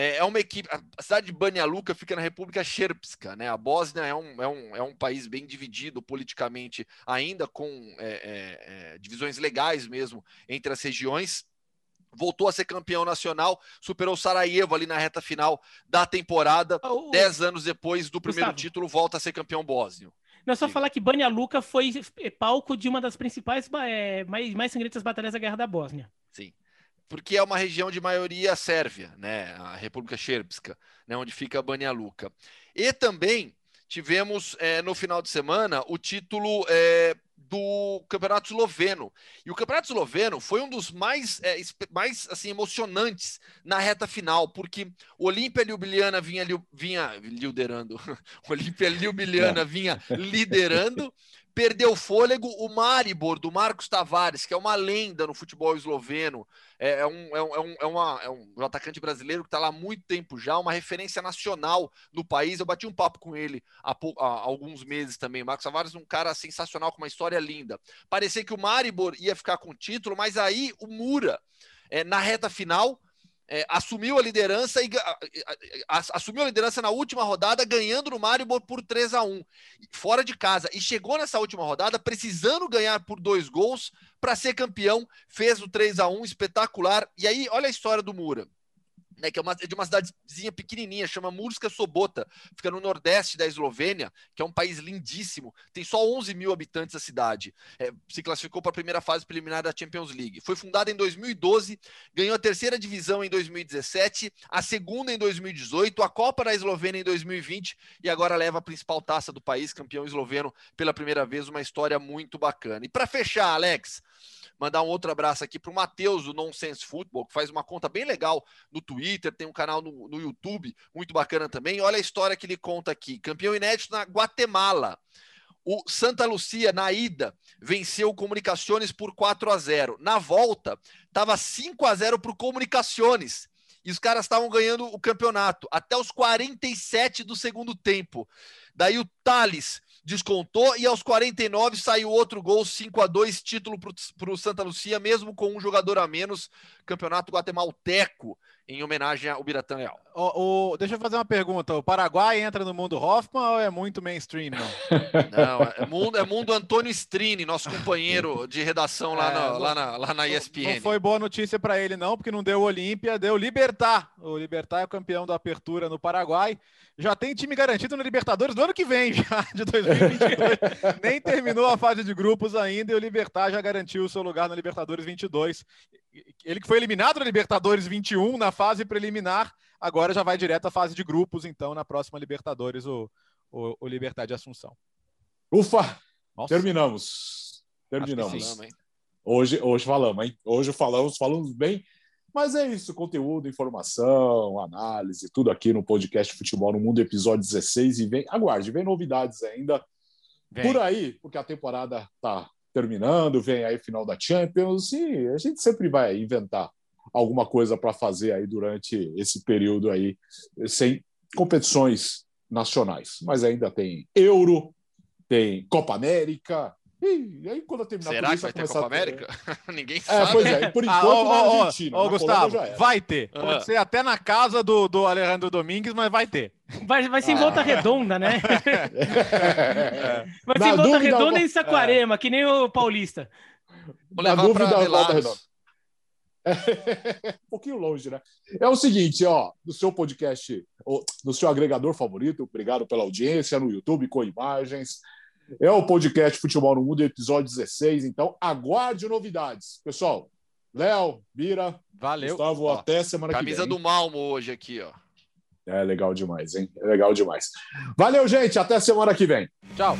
É, é, uma equipe. A cidade de Banja Luka fica na República Srpska, né? A Bósnia é um, é um, é um país bem dividido politicamente, ainda com é, é, é divisões legais mesmo entre as regiões voltou a ser campeão nacional, superou Sarajevo ali na reta final da temporada. Oh, Dez anos depois do primeiro Gustavo. título, volta a ser campeão bósnio. Não é só falar que Banja Luka foi é, palco de uma das principais, mais, mais sangrentas batalhas da Guerra da Bósnia. Sim. Porque é uma região de maioria sérvia, né? A República Srpska, né? onde fica Banja Luka. E também tivemos é, no final de semana o título é, do Campeonato Esloveno. E o Campeonato Esloveno foi um dos mais, é, mais assim, emocionantes na reta final, porque o Olímpia Ljubljana vinha, vinha liderando, o Olímpia Ljubljana vinha liderando perdeu fôlego o Maribor, do Marcos Tavares, que é uma lenda no futebol esloveno. É, é, um, é, um, é, é, uma, é um atacante brasileiro que está lá há muito tempo já, uma referência nacional no país. Eu bati um papo com ele há, há alguns meses também. Marcos Tavares, um cara sensacional, com uma história linda. Parecia que o Maribor ia ficar com o título, mas aí o Mura, é, na reta final, é, assumiu a liderança e a, a, assumiu a liderança na última rodada, ganhando no Maribor por 3 a 1 fora de casa. E chegou nessa última rodada precisando ganhar por dois gols para ser campeão. Fez o 3 a 1 espetacular. E aí, olha a história do Mura. Né, que é, uma, é de uma cidadezinha pequenininha, chama Murska Sobota, fica no nordeste da Eslovênia, que é um país lindíssimo, tem só 11 mil habitantes a cidade, é, se classificou para a primeira fase preliminar da Champions League. Foi fundada em 2012, ganhou a terceira divisão em 2017, a segunda em 2018, a Copa da Eslovênia em 2020 e agora leva a principal taça do país, campeão esloveno pela primeira vez, uma história muito bacana. E para fechar, Alex, Mandar um outro abraço aqui para o Matheus, do Nonsense Football, que faz uma conta bem legal no Twitter, tem um canal no, no YouTube muito bacana também. Olha a história que ele conta aqui: campeão inédito na Guatemala. O Santa Lucia, na ida, venceu o Comunicaciones por 4 a 0. Na volta, estava 5 a 0 para o Comunicaciones. E os caras estavam ganhando o campeonato até os 47 do segundo tempo. Daí o Thales descontou e aos 49 saiu outro gol, 5 a 2 título para o Santa Lucia, mesmo com um jogador a menos, campeonato guatemalteco, em homenagem ao Biratã Leal. O, o, deixa eu fazer uma pergunta, o Paraguai entra no mundo Hoffman ou é muito mainstream, não? Não, é mundo, é mundo Antônio Strini, nosso companheiro de redação lá, é, na, lá, na, lá na ESPN. Não foi boa notícia para ele não, porque não deu Olímpia, deu Libertar. O Libertar é o campeão da apertura no Paraguai, já tem time garantido no Libertadores do ano que vem, já, de 2022. Nem terminou a fase de grupos ainda e o Libertar já garantiu o seu lugar na Libertadores 22. Ele que foi eliminado na Libertadores 21 na fase preliminar, agora já vai direto à fase de grupos, então, na próxima Libertadores, o, o, o Libertar de Assunção. Ufa! Nossa. Terminamos. Terminamos. Hoje, hoje falamos, hein? Hoje falamos, falamos bem mas é isso, conteúdo, informação, análise, tudo aqui no podcast Futebol no Mundo, episódio 16. E vem, aguarde, vem novidades ainda vem. por aí, porque a temporada está terminando, vem aí final da Champions e a gente sempre vai inventar alguma coisa para fazer aí durante esse período aí, sem competições nacionais. Mas ainda tem Euro, tem Copa América, e aí, quando eu terminar Será que vai ter Copa América? Ninguém sabe. É, pois é, por enquanto ah, na Argentina. Ô, Gustavo, vai ter. Ah. Pode ser até na casa do, do Alejandro Domingues, mas vai ter. Vai, vai ser em ah. volta redonda, né? É. Vai ser em volta dúvida, redonda em Saquarema, é. que nem o Paulista. Vou na dúvida, volta redonda. É, um pouquinho longe, né? É o seguinte, ó, no seu podcast, no seu agregador favorito, obrigado pela audiência, no YouTube, com imagens, é o podcast Futebol no Mundo, episódio 16. Então, aguarde novidades. Pessoal, Léo, Bira, valeu. Gustavo, ó, até semana que vem. Camisa do Malmo hoje aqui, ó. É legal demais, hein? É legal demais. Valeu, gente. Até semana que vem. Tchau.